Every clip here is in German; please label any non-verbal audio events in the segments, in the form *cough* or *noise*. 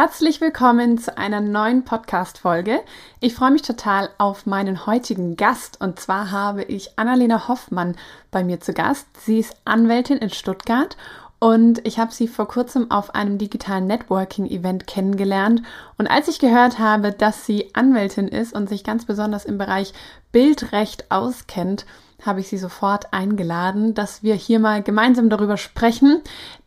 Herzlich willkommen zu einer neuen Podcast-Folge. Ich freue mich total auf meinen heutigen Gast und zwar habe ich Annalena Hoffmann bei mir zu Gast. Sie ist Anwältin in Stuttgart und ich habe sie vor kurzem auf einem digitalen Networking-Event kennengelernt. Und als ich gehört habe, dass sie Anwältin ist und sich ganz besonders im Bereich Bildrecht auskennt, habe ich sie sofort eingeladen, dass wir hier mal gemeinsam darüber sprechen,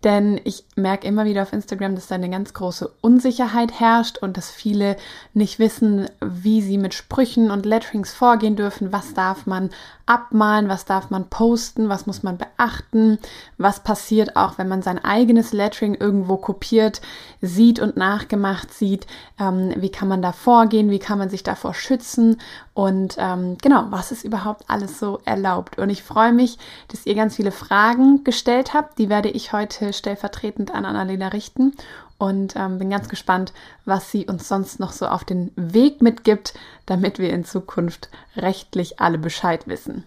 denn ich merke immer wieder auf Instagram, dass da eine ganz große Unsicherheit herrscht und dass viele nicht wissen, wie sie mit Sprüchen und Letterings vorgehen dürfen, was darf man abmalen, was darf man posten, was muss man beachten, was passiert auch, wenn man sein eigenes Lettering irgendwo kopiert, sieht und nachgemacht sieht, ähm, wie kann man da vorgehen, wie kann man sich davor schützen? Und ähm, genau, was ist überhaupt alles so erlaubt. Und ich freue mich, dass ihr ganz viele Fragen gestellt habt, die werde ich heute stellvertretend an Annalena richten und ähm, bin ganz gespannt, was sie uns sonst noch so auf den Weg mitgibt, damit wir in Zukunft rechtlich alle Bescheid wissen.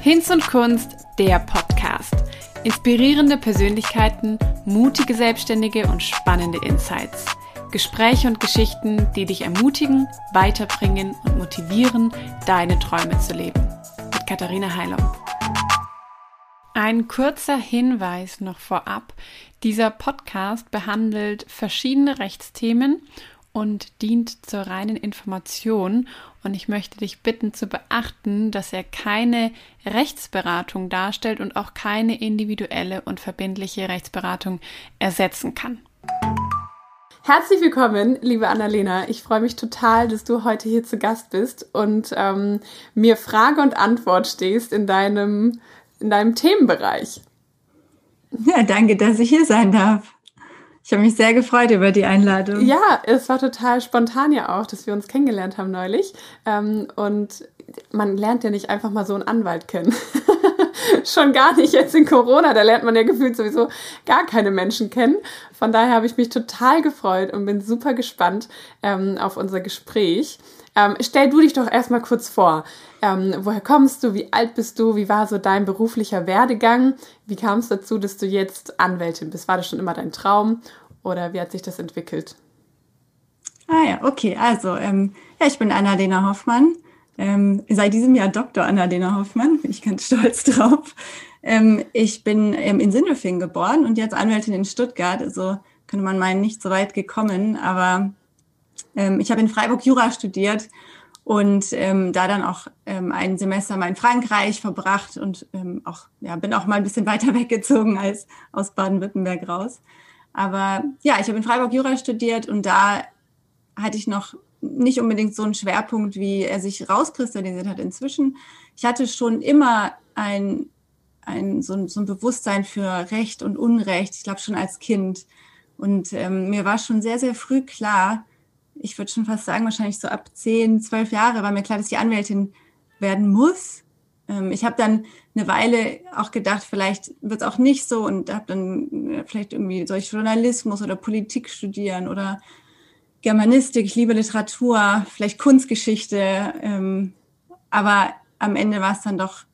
Hinz und Kunst, der Podcast. Inspirierende Persönlichkeiten, mutige Selbstständige und spannende Insights. Gespräche und Geschichten, die dich ermutigen, weiterbringen und motivieren, deine Träume zu leben. Mit Katharina Heilung. Ein kurzer Hinweis noch vorab. Dieser Podcast behandelt verschiedene Rechtsthemen und dient zur reinen Information. Und ich möchte dich bitten zu beachten, dass er keine Rechtsberatung darstellt und auch keine individuelle und verbindliche Rechtsberatung ersetzen kann. Herzlich willkommen, liebe Annalena. Ich freue mich total, dass du heute hier zu Gast bist und ähm, mir Frage und Antwort stehst in deinem in deinem Themenbereich. Ja, danke, dass ich hier sein darf. Ich habe mich sehr gefreut über die Einladung. Ja, es war total spontan ja auch, dass wir uns kennengelernt haben neulich. Ähm, und man lernt ja nicht einfach mal so einen Anwalt kennen. *laughs* Schon gar nicht jetzt in Corona, da lernt man ja gefühlt sowieso gar keine Menschen kennen. Von daher habe ich mich total gefreut und bin super gespannt ähm, auf unser Gespräch. Ähm, stell du dich doch erstmal kurz vor. Ähm, woher kommst du? Wie alt bist du? Wie war so dein beruflicher Werdegang? Wie kam es dazu, dass du jetzt Anwältin bist? War das schon immer dein Traum oder wie hat sich das entwickelt? Ah ja, okay. Also, ähm, ja, ich bin Annalena Hoffmann. Ähm, seit diesem Jahr Dr. Annalena Hoffmann. Bin ich ganz *laughs* stolz drauf. Ähm, ich bin ähm, in Sindelfingen geboren und jetzt Anwältin in Stuttgart. Also könnte man meinen, nicht so weit gekommen. Aber ähm, ich habe in Freiburg Jura studiert und ähm, da dann auch ähm, ein Semester mal in Frankreich verbracht und ähm, auch ja bin auch mal ein bisschen *laughs* weiter weggezogen als aus Baden-Württemberg raus. Aber ja, ich habe in Freiburg Jura studiert und da hatte ich noch nicht unbedingt so einen Schwerpunkt, wie er sich rauskristallisiert hat inzwischen. Ich hatte schon immer ein, ein, so, ein, so ein Bewusstsein für Recht und Unrecht, ich glaube schon als Kind. Und ähm, mir war schon sehr, sehr früh klar, ich würde schon fast sagen, wahrscheinlich so ab zehn, zwölf Jahre war mir klar, dass ich Anwältin werden muss. Ähm, ich habe dann eine Weile auch gedacht, vielleicht wird es auch nicht so und habe dann äh, vielleicht irgendwie soll ich Journalismus oder Politik studieren oder Germanistik, ich liebe Literatur, vielleicht Kunstgeschichte. Ähm, aber am Ende war es dann doch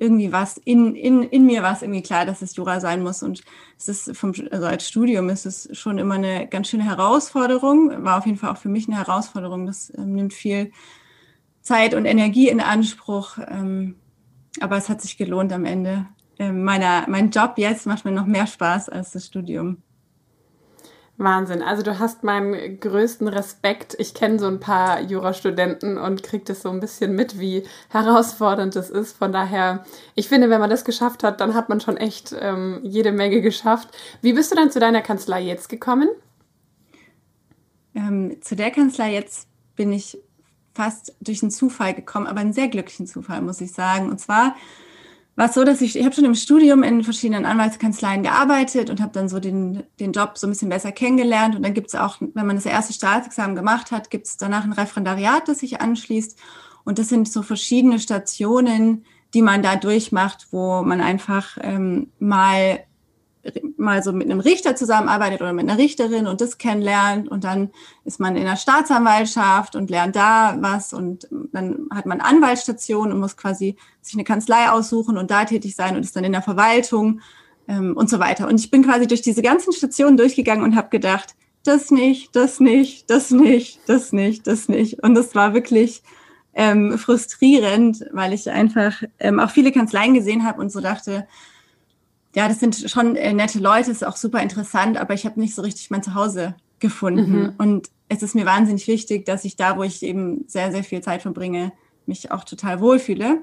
irgendwie was in, in, in mir war es irgendwie klar, dass es Jura sein muss. Und es ist vom, also als Studium ist es schon immer eine ganz schöne Herausforderung. War auf jeden Fall auch für mich eine Herausforderung. Das ähm, nimmt viel Zeit und Energie in Anspruch. Ähm, aber es hat sich gelohnt am Ende. Ähm, meiner, mein Job jetzt macht mir noch mehr Spaß als das Studium. Wahnsinn. Also du hast meinen größten Respekt. Ich kenne so ein paar Jurastudenten und kriege das so ein bisschen mit, wie herausfordernd es ist. Von daher, ich finde, wenn man das geschafft hat, dann hat man schon echt ähm, jede Menge geschafft. Wie bist du dann zu deiner Kanzlei jetzt gekommen? Ähm, zu der Kanzlei jetzt bin ich fast durch einen Zufall gekommen, aber einen sehr glücklichen Zufall, muss ich sagen. Und zwar war es so, dass ich, ich habe schon im Studium in verschiedenen Anwaltskanzleien gearbeitet und habe dann so den, den Job so ein bisschen besser kennengelernt. Und dann gibt es auch, wenn man das erste Staatsexamen gemacht hat, gibt es danach ein Referendariat, das sich anschließt. Und das sind so verschiedene Stationen, die man da durchmacht, wo man einfach ähm, mal mal so mit einem Richter zusammenarbeitet oder mit einer Richterin und das kennenlernt und dann ist man in der Staatsanwaltschaft und lernt da was und dann hat man Anwaltsstation und muss quasi sich eine Kanzlei aussuchen und da tätig sein und ist dann in der Verwaltung ähm, und so weiter. Und ich bin quasi durch diese ganzen Stationen durchgegangen und habe gedacht, das nicht, das nicht, das nicht, das nicht, das nicht. Und das war wirklich ähm, frustrierend, weil ich einfach ähm, auch viele Kanzleien gesehen habe und so dachte, ja, das sind schon äh, nette Leute, ist auch super interessant, aber ich habe nicht so richtig mein Zuhause gefunden. Mhm. Und es ist mir wahnsinnig wichtig, dass ich da, wo ich eben sehr, sehr viel Zeit verbringe, mich auch total wohlfühle.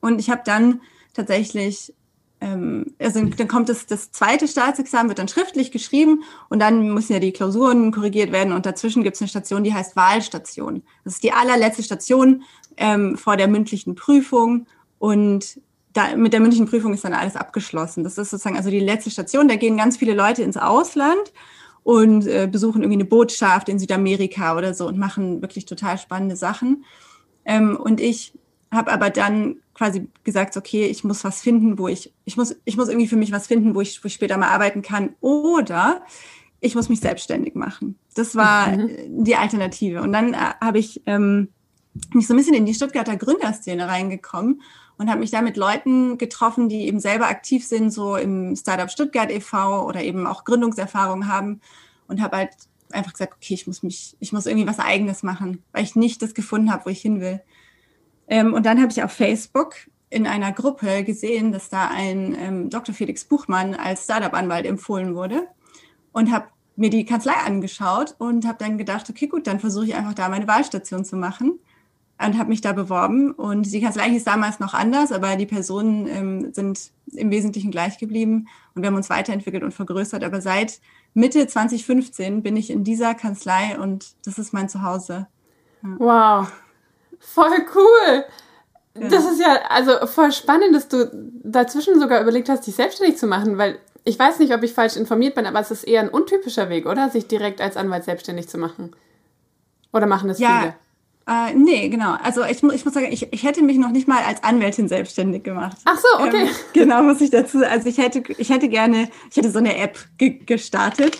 Und ich habe dann tatsächlich, ähm, also dann kommt das, das zweite Staatsexamen, wird dann schriftlich geschrieben und dann müssen ja die Klausuren korrigiert werden und dazwischen gibt es eine Station, die heißt Wahlstation. Das ist die allerletzte Station ähm, vor der mündlichen Prüfung und da, mit der mündlichen Prüfung ist dann alles abgeschlossen. Das ist sozusagen also die letzte Station. Da gehen ganz viele Leute ins Ausland und äh, besuchen irgendwie eine Botschaft in Südamerika oder so und machen wirklich total spannende Sachen. Ähm, und ich habe aber dann quasi gesagt, okay, ich muss was finden, wo ich, ich muss, ich muss irgendwie für mich was finden, wo ich, wo ich später mal arbeiten kann. Oder ich muss mich selbstständig machen. Das war mhm. die Alternative. Und dann äh, habe ich ähm, mich so ein bisschen in die Stuttgarter Gründerszene reingekommen und habe mich da mit Leuten getroffen, die eben selber aktiv sind, so im Startup Stuttgart e.V. oder eben auch Gründungserfahrung haben und habe halt einfach gesagt, okay, ich muss mich, ich muss irgendwie was Eigenes machen, weil ich nicht das gefunden habe, wo ich hin will. Ähm, und dann habe ich auf Facebook in einer Gruppe gesehen, dass da ein ähm, Dr. Felix Buchmann als Startup-Anwalt empfohlen wurde und habe mir die Kanzlei angeschaut und habe dann gedacht, okay, gut, dann versuche ich einfach da meine Wahlstation zu machen und habe mich da beworben. Und die Kanzlei hieß damals noch anders, aber die Personen ähm, sind im Wesentlichen gleich geblieben und wir haben uns weiterentwickelt und vergrößert. Aber seit Mitte 2015 bin ich in dieser Kanzlei und das ist mein Zuhause. Ja. Wow, voll cool. Ja. Das ist ja also voll spannend, dass du dazwischen sogar überlegt hast, dich selbstständig zu machen, weil ich weiß nicht, ob ich falsch informiert bin, aber es ist eher ein untypischer Weg, oder? Sich direkt als Anwalt selbstständig zu machen. Oder machen es ja, viele? Äh, nee, genau. Also ich, ich muss sagen, ich, ich hätte mich noch nicht mal als Anwältin selbstständig gemacht. Ach so, okay. Ähm, genau, muss ich dazu. Also ich hätte, ich hätte gerne, ich hätte so eine App ge gestartet.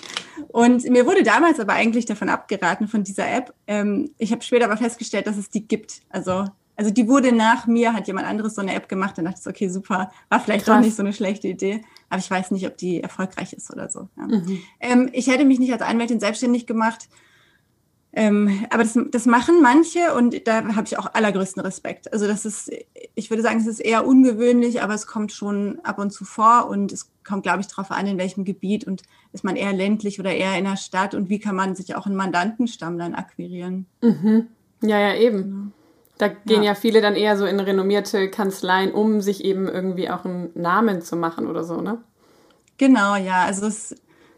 Und mir wurde damals aber eigentlich davon abgeraten, von dieser App. Ähm, ich habe später aber festgestellt, dass es die gibt. Also, also die wurde nach mir, hat jemand anderes so eine App gemacht. Dann dachte ich, okay, super, war vielleicht Krass. doch nicht so eine schlechte Idee. Aber ich weiß nicht, ob die erfolgreich ist oder so. Ja. Mhm. Ähm, ich hätte mich nicht als Anwältin selbstständig gemacht ähm, aber das, das machen manche und da habe ich auch allergrößten Respekt. Also das ist, ich würde sagen, es ist eher ungewöhnlich, aber es kommt schon ab und zu vor und es kommt, glaube ich, darauf an, in welchem Gebiet und ist man eher ländlich oder eher in der Stadt und wie kann man sich auch einen Mandantenstamm dann akquirieren. Mhm. Ja, ja, eben. Genau. Da gehen ja. ja viele dann eher so in renommierte Kanzleien, um sich eben irgendwie auch einen Namen zu machen oder so, ne? Genau, ja. Also es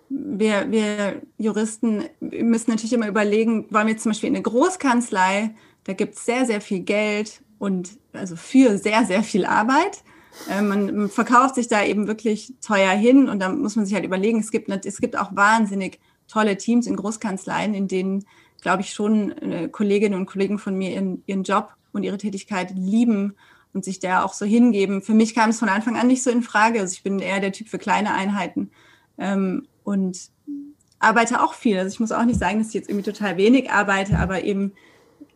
wir, wir Juristen müssen natürlich immer überlegen, wollen wir zum Beispiel in eine Großkanzlei, da gibt es sehr, sehr viel Geld und also für sehr, sehr viel Arbeit. Äh, man verkauft sich da eben wirklich teuer hin und da muss man sich halt überlegen, es gibt, es gibt auch wahnsinnig tolle Teams in Großkanzleien, in denen, glaube ich, schon äh, Kolleginnen und Kollegen von mir ihren, ihren Job und ihre Tätigkeit lieben und sich da auch so hingeben. Für mich kam es von Anfang an nicht so in Frage. Also ich bin eher der Typ für kleine Einheiten. Ähm, und arbeite auch viel. Also ich muss auch nicht sagen, dass ich jetzt irgendwie total wenig arbeite, aber eben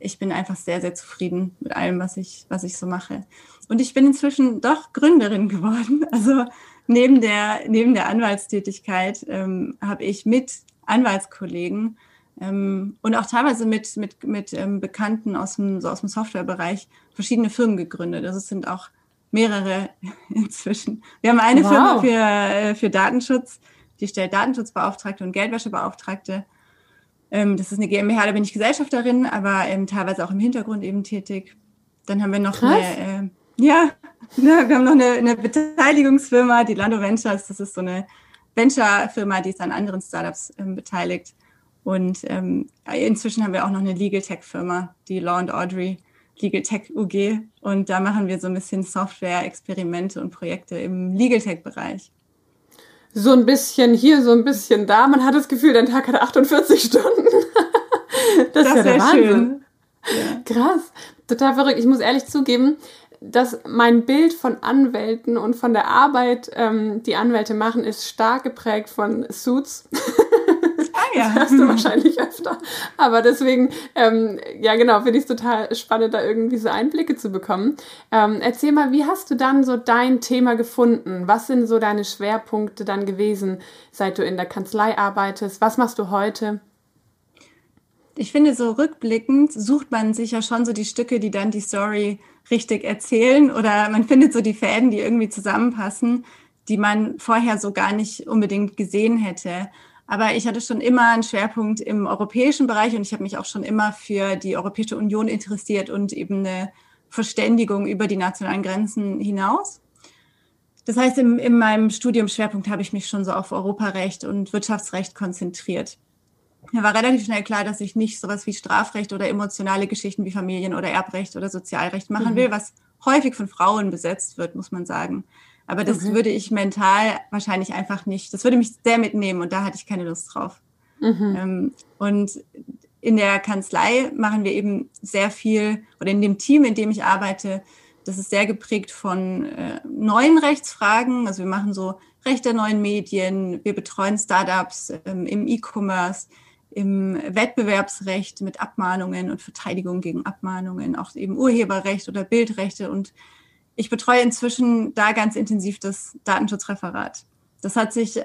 ich bin einfach sehr, sehr zufrieden mit allem, was ich, was ich so mache. Und ich bin inzwischen doch Gründerin geworden. *laughs* Also neben der, neben der Anwaltstätigkeit ähm, habe ich mit Anwaltskollegen ähm, und auch teilweise mit, mit, mit ähm, Bekannten aus dem, so aus dem Softwarebereich verschiedene Firmen gegründet. Also es sind auch mehrere *laughs* inzwischen. Wir haben eine wow. Firma für, äh, für Datenschutz, die stellt Datenschutzbeauftragte und Geldwäschebeauftragte. Ähm, das ist eine GmbH, da bin ich Gesellschafterin, aber ähm, teilweise auch im Hintergrund eben tätig. Dann haben wir noch Krass. eine, äh, ja, *laughs* ne, wir haben noch eine, eine Beteiligungsfirma, die Lando Ventures. Das ist so eine Venture-Firma, die ist an anderen Startups ähm, beteiligt. Und ähm, inzwischen haben wir auch noch eine Legal Tech-Firma, die Law and Audrey Legal Tech UG. Und da machen wir so ein bisschen Software-Experimente und Projekte im Legal Tech-Bereich so ein bisschen hier, so ein bisschen da. Man hat das Gefühl, dein Tag hat 48 Stunden. das, *laughs* das ist ja der Wahnsinn. Schön. Ja. Krass, total verrückt. Ich muss ehrlich zugeben, dass mein Bild von Anwälten und von der Arbeit, ähm, die Anwälte machen, ist stark geprägt von Suits. *laughs* Ah, ja. Das hast du wahrscheinlich öfter. Aber deswegen, ähm, ja genau, finde ich es total spannend, da irgendwie so Einblicke zu bekommen. Ähm, erzähl mal, wie hast du dann so dein Thema gefunden? Was sind so deine Schwerpunkte dann gewesen, seit du in der Kanzlei arbeitest? Was machst du heute? Ich finde, so rückblickend sucht man sich ja schon so die Stücke, die dann die Story richtig erzählen oder man findet so die Fäden, die irgendwie zusammenpassen, die man vorher so gar nicht unbedingt gesehen hätte. Aber ich hatte schon immer einen Schwerpunkt im europäischen Bereich und ich habe mich auch schon immer für die Europäische Union interessiert und eben eine Verständigung über die nationalen Grenzen hinaus. Das heißt, in, in meinem Studiumsschwerpunkt habe ich mich schon so auf Europarecht und Wirtschaftsrecht konzentriert. Mir war relativ schnell klar, dass ich nicht sowas wie Strafrecht oder emotionale Geschichten wie Familien- oder Erbrecht oder Sozialrecht machen mhm. will, was häufig von Frauen besetzt wird, muss man sagen. Aber das okay. würde ich mental wahrscheinlich einfach nicht, das würde mich sehr mitnehmen und da hatte ich keine Lust drauf. Mhm. Ähm, und in der Kanzlei machen wir eben sehr viel, oder in dem Team, in dem ich arbeite, das ist sehr geprägt von äh, neuen Rechtsfragen. Also wir machen so Recht der neuen Medien, wir betreuen Startups ähm, im E-Commerce, im Wettbewerbsrecht mit Abmahnungen und Verteidigung gegen Abmahnungen, auch eben Urheberrecht oder Bildrechte und ich betreue inzwischen da ganz intensiv das Datenschutzreferat. Das hat sich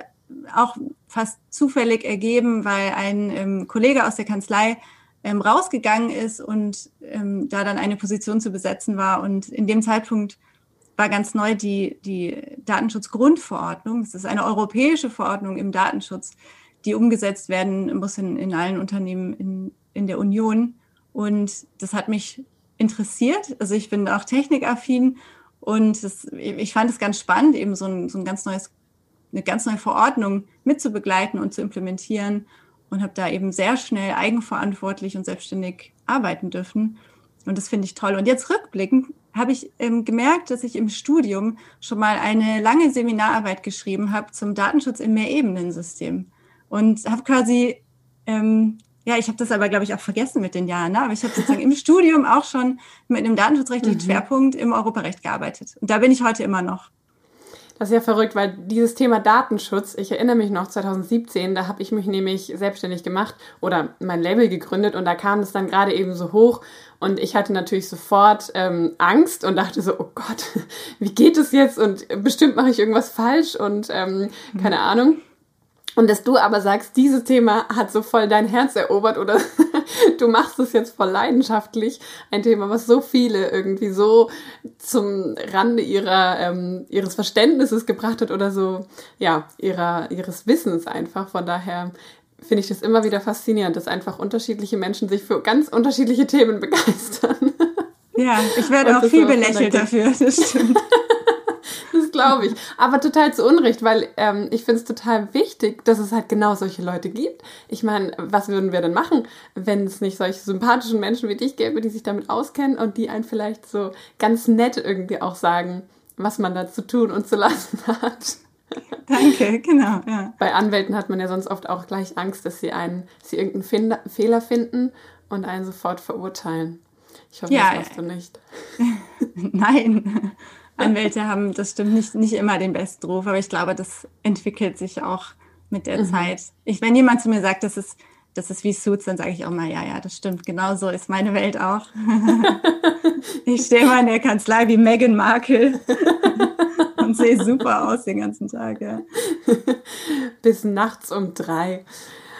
auch fast zufällig ergeben, weil ein ähm, Kollege aus der Kanzlei ähm, rausgegangen ist und ähm, da dann eine Position zu besetzen war. Und in dem Zeitpunkt war ganz neu die, die Datenschutzgrundverordnung. Das ist eine europäische Verordnung im Datenschutz, die umgesetzt werden muss in, in allen Unternehmen in, in der Union. Und das hat mich interessiert. Also ich bin auch technikaffin und das, ich fand es ganz spannend, eben so ein, so ein ganz neues, eine ganz neue Verordnung mitzubegleiten und zu implementieren und habe da eben sehr schnell eigenverantwortlich und selbstständig arbeiten dürfen. Und das finde ich toll. Und jetzt rückblickend habe ich ähm, gemerkt, dass ich im Studium schon mal eine lange Seminararbeit geschrieben habe zum Datenschutz im Mehrebenensystem. Und habe quasi ähm, ja, ich habe das aber, glaube ich, auch vergessen mit den Jahren. Ne? Aber ich habe sozusagen im Studium auch schon mit einem datenschutzrechtlichen mhm. Schwerpunkt im Europarecht gearbeitet. Und da bin ich heute immer noch. Das ist ja verrückt, weil dieses Thema Datenschutz, ich erinnere mich noch 2017, da habe ich mich nämlich selbstständig gemacht oder mein Label gegründet und da kam es dann gerade eben so hoch und ich hatte natürlich sofort ähm, Angst und dachte so, oh Gott, *laughs* wie geht es jetzt und bestimmt mache ich irgendwas falsch und ähm, keine mhm. Ahnung. Und dass du aber sagst, dieses Thema hat so voll dein Herz erobert oder *laughs* du machst es jetzt voll leidenschaftlich. Ein Thema, was so viele irgendwie so zum Rande ihrer, ähm, ihres Verständnisses gebracht hat oder so, ja, ihrer, ihres Wissens einfach. Von daher finde ich das immer wieder faszinierend, dass einfach unterschiedliche Menschen sich für ganz unterschiedliche Themen *laughs* begeistern. Ja, ich werde auch viel belächelt dafür, das stimmt. *laughs* Glaube ich. Aber total zu Unrecht, weil ähm, ich finde es total wichtig, dass es halt genau solche Leute gibt. Ich meine, was würden wir denn machen, wenn es nicht solche sympathischen Menschen wie dich gäbe, die sich damit auskennen und die einen vielleicht so ganz nett irgendwie auch sagen, was man da zu tun und zu lassen *laughs* hat. Danke, genau, ja. Bei Anwälten hat man ja sonst oft auch gleich Angst, dass sie einen, sie irgendeinen Fehler finden und einen sofort verurteilen. Ich hoffe, ja, das hast du nicht. *laughs* Nein. Anwälte haben, das stimmt, nicht, nicht immer den besten Ruf, aber ich glaube, das entwickelt sich auch mit der mhm. Zeit. Ich, wenn jemand zu mir sagt, das ist, das ist wie Suits, dann sage ich auch mal, ja, ja, das stimmt, genau so ist meine Welt auch. *laughs* ich stehe mal in der Kanzlei wie Meghan Markle *laughs* und sehe super aus den ganzen Tag, ja. *laughs* Bis nachts um drei.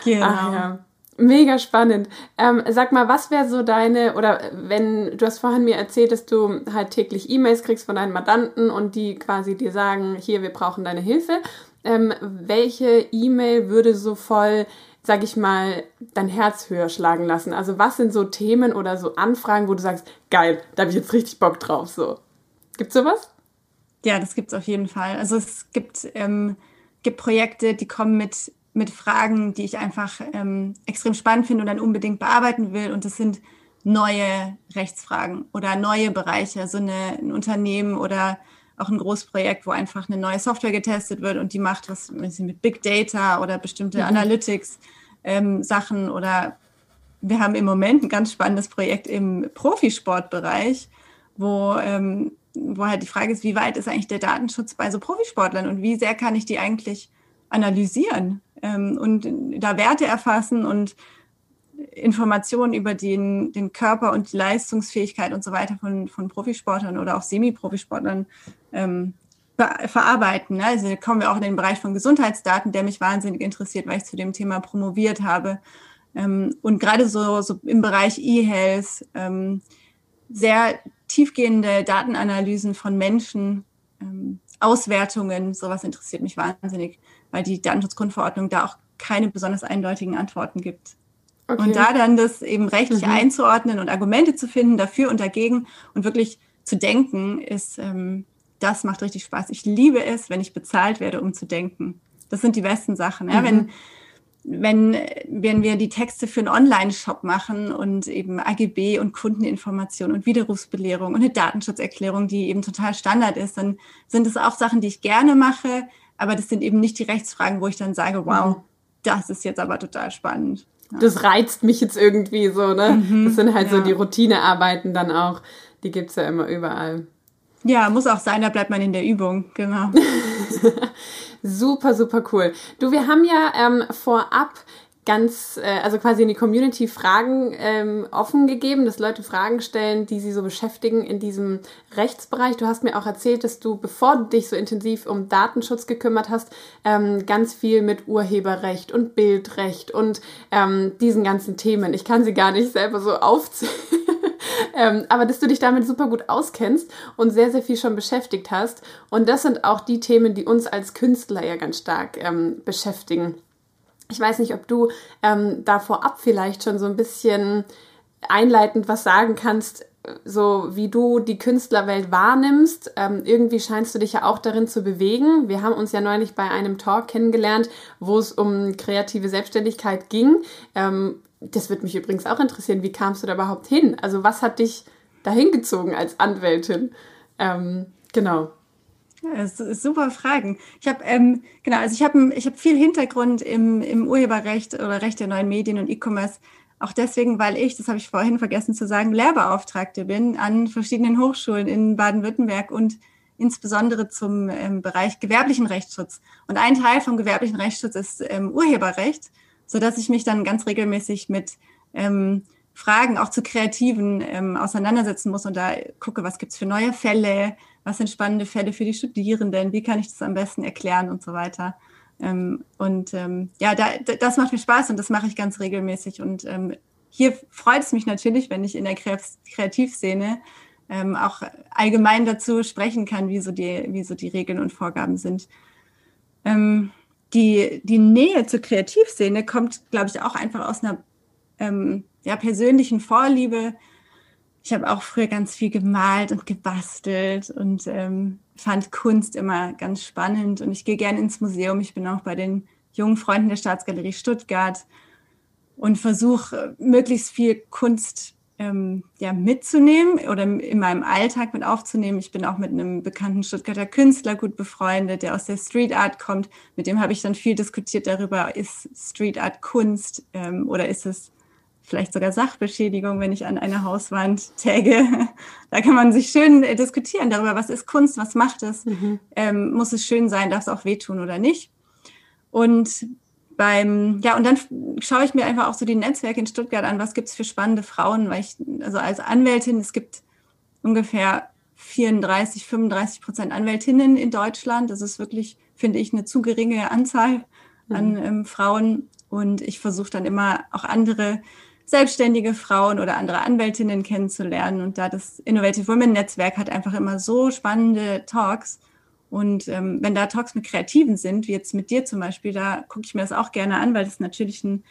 Genau. Ach, ja. Mega spannend. Ähm, sag mal, was wäre so deine, oder wenn du hast vorhin mir erzählt, dass du halt täglich E-Mails kriegst von deinen Mandanten und die quasi dir sagen, hier, wir brauchen deine Hilfe. Ähm, welche E-Mail würde so voll, sag ich mal, dein Herz höher schlagen lassen? Also was sind so Themen oder so Anfragen, wo du sagst, geil, da habe ich jetzt richtig Bock drauf, so. Gibt's sowas? Ja, das gibt's auf jeden Fall. Also es gibt, ähm, gibt Projekte, die kommen mit mit Fragen, die ich einfach ähm, extrem spannend finde und dann unbedingt bearbeiten will. Und das sind neue Rechtsfragen oder neue Bereiche, also eine, ein Unternehmen oder auch ein Großprojekt, wo einfach eine neue Software getestet wird und die macht was mit Big Data oder bestimmte mhm. Analytics ähm, Sachen oder wir haben im Moment ein ganz spannendes Projekt im Profisportbereich, wo, ähm, wo halt die Frage ist, wie weit ist eigentlich der Datenschutz bei so Profisportlern und wie sehr kann ich die eigentlich analysieren? Ähm, und da Werte erfassen und Informationen über den, den Körper und die Leistungsfähigkeit und so weiter von, von Profisportlern oder auch Semi-Profisportlern ähm, verarbeiten. Ne? Also kommen wir auch in den Bereich von Gesundheitsdaten, der mich wahnsinnig interessiert, weil ich zu dem Thema promoviert habe. Ähm, und gerade so, so im Bereich E-Health ähm, sehr tiefgehende Datenanalysen von Menschen, ähm, Auswertungen, sowas interessiert mich wahnsinnig, weil die Datenschutzgrundverordnung da auch keine besonders eindeutigen Antworten gibt. Okay. Und da dann das eben rechtlich mhm. einzuordnen und Argumente zu finden dafür und dagegen und wirklich zu denken, ist, ähm, das macht richtig Spaß. Ich liebe es, wenn ich bezahlt werde, um zu denken. Das sind die besten Sachen. Ja? Mhm. Wenn, wenn, wenn wir die Texte für einen Online-Shop machen und eben AGB und Kundeninformation und Widerrufsbelehrung und eine Datenschutzerklärung, die eben total Standard ist, dann sind es auch Sachen, die ich gerne mache, aber das sind eben nicht die Rechtsfragen, wo ich dann sage, wow, mhm. das ist jetzt aber total spannend. Das reizt mich jetzt irgendwie so, ne? Mhm, das sind halt ja. so die Routinearbeiten dann auch. Die gibt es ja immer überall. Ja, muss auch sein, da bleibt man in der Übung, genau. *laughs* super, super cool. Du, wir haben ja ähm, vorab ganz, äh, also quasi in die Community Fragen ähm, offen gegeben, dass Leute Fragen stellen, die sie so beschäftigen in diesem Rechtsbereich. Du hast mir auch erzählt, dass du, bevor du dich so intensiv um Datenschutz gekümmert hast, ähm, ganz viel mit Urheberrecht und Bildrecht und ähm, diesen ganzen Themen. Ich kann sie gar nicht selber so aufzählen. *laughs* ähm, aber dass du dich damit super gut auskennst und sehr, sehr viel schon beschäftigt hast. Und das sind auch die Themen, die uns als Künstler ja ganz stark ähm, beschäftigen. Ich weiß nicht, ob du ähm, da vorab vielleicht schon so ein bisschen einleitend was sagen kannst, so wie du die Künstlerwelt wahrnimmst. Ähm, irgendwie scheinst du dich ja auch darin zu bewegen. Wir haben uns ja neulich bei einem Talk kennengelernt, wo es um kreative Selbstständigkeit ging. Ähm, das würde mich übrigens auch interessieren. Wie kamst du da überhaupt hin? Also was hat dich dahin gezogen als Anwältin? Ähm, genau. Super Fragen. Ich habe ähm, genau, also ich habe ich habe viel Hintergrund im, im Urheberrecht oder Recht der neuen Medien und E-Commerce. Auch deswegen, weil ich, das habe ich vorhin vergessen zu sagen, Lehrbeauftragte bin an verschiedenen Hochschulen in Baden-Württemberg und insbesondere zum ähm, Bereich gewerblichen Rechtsschutz. Und ein Teil vom gewerblichen Rechtsschutz ist ähm, Urheberrecht, so dass ich mich dann ganz regelmäßig mit ähm, Fragen auch zu Kreativen ähm, auseinandersetzen muss und da gucke, was gibt's für neue Fälle, was sind spannende Fälle für die Studierenden, wie kann ich das am besten erklären und so weiter. Ähm, und ähm, ja, da, das macht mir Spaß und das mache ich ganz regelmäßig. Und ähm, hier freut es mich natürlich, wenn ich in der Kreativszene auch allgemein dazu sprechen kann, wie so die, wie so die Regeln und Vorgaben sind. Die, die Nähe zur Kreativszene kommt, glaube ich, auch einfach aus einer ja, persönlichen Vorliebe ich habe auch früher ganz viel gemalt und gebastelt und ähm, fand Kunst immer ganz spannend. Und ich gehe gerne ins Museum. Ich bin auch bei den jungen Freunden der Staatsgalerie Stuttgart und versuche möglichst viel Kunst ähm, ja, mitzunehmen oder in meinem Alltag mit aufzunehmen. Ich bin auch mit einem bekannten Stuttgarter Künstler gut befreundet, der aus der Street Art kommt. Mit dem habe ich dann viel diskutiert darüber, ist Street Art Kunst ähm, oder ist es vielleicht sogar Sachbeschädigung, wenn ich an eine Hauswand tagge. *laughs* Da kann man sich schön äh, diskutieren darüber, was ist Kunst, was macht es, mhm. ähm, muss es schön sein, darf es auch wehtun oder nicht. Und beim, ja, und dann schaue ich mir einfach auch so die Netzwerke in Stuttgart an, was gibt es für spannende Frauen, weil ich, also als Anwältin, es gibt ungefähr 34, 35 Prozent Anwältinnen in Deutschland. Das ist wirklich, finde ich, eine zu geringe Anzahl an mhm. ähm, Frauen. Und ich versuche dann immer auch andere selbstständige Frauen oder andere Anwältinnen kennenzulernen. Und da das Innovative Women Netzwerk hat einfach immer so spannende Talks. Und ähm, wenn da Talks mit Kreativen sind, wie jetzt mit dir zum Beispiel, da gucke ich mir das auch gerne an, weil das natürlich ein,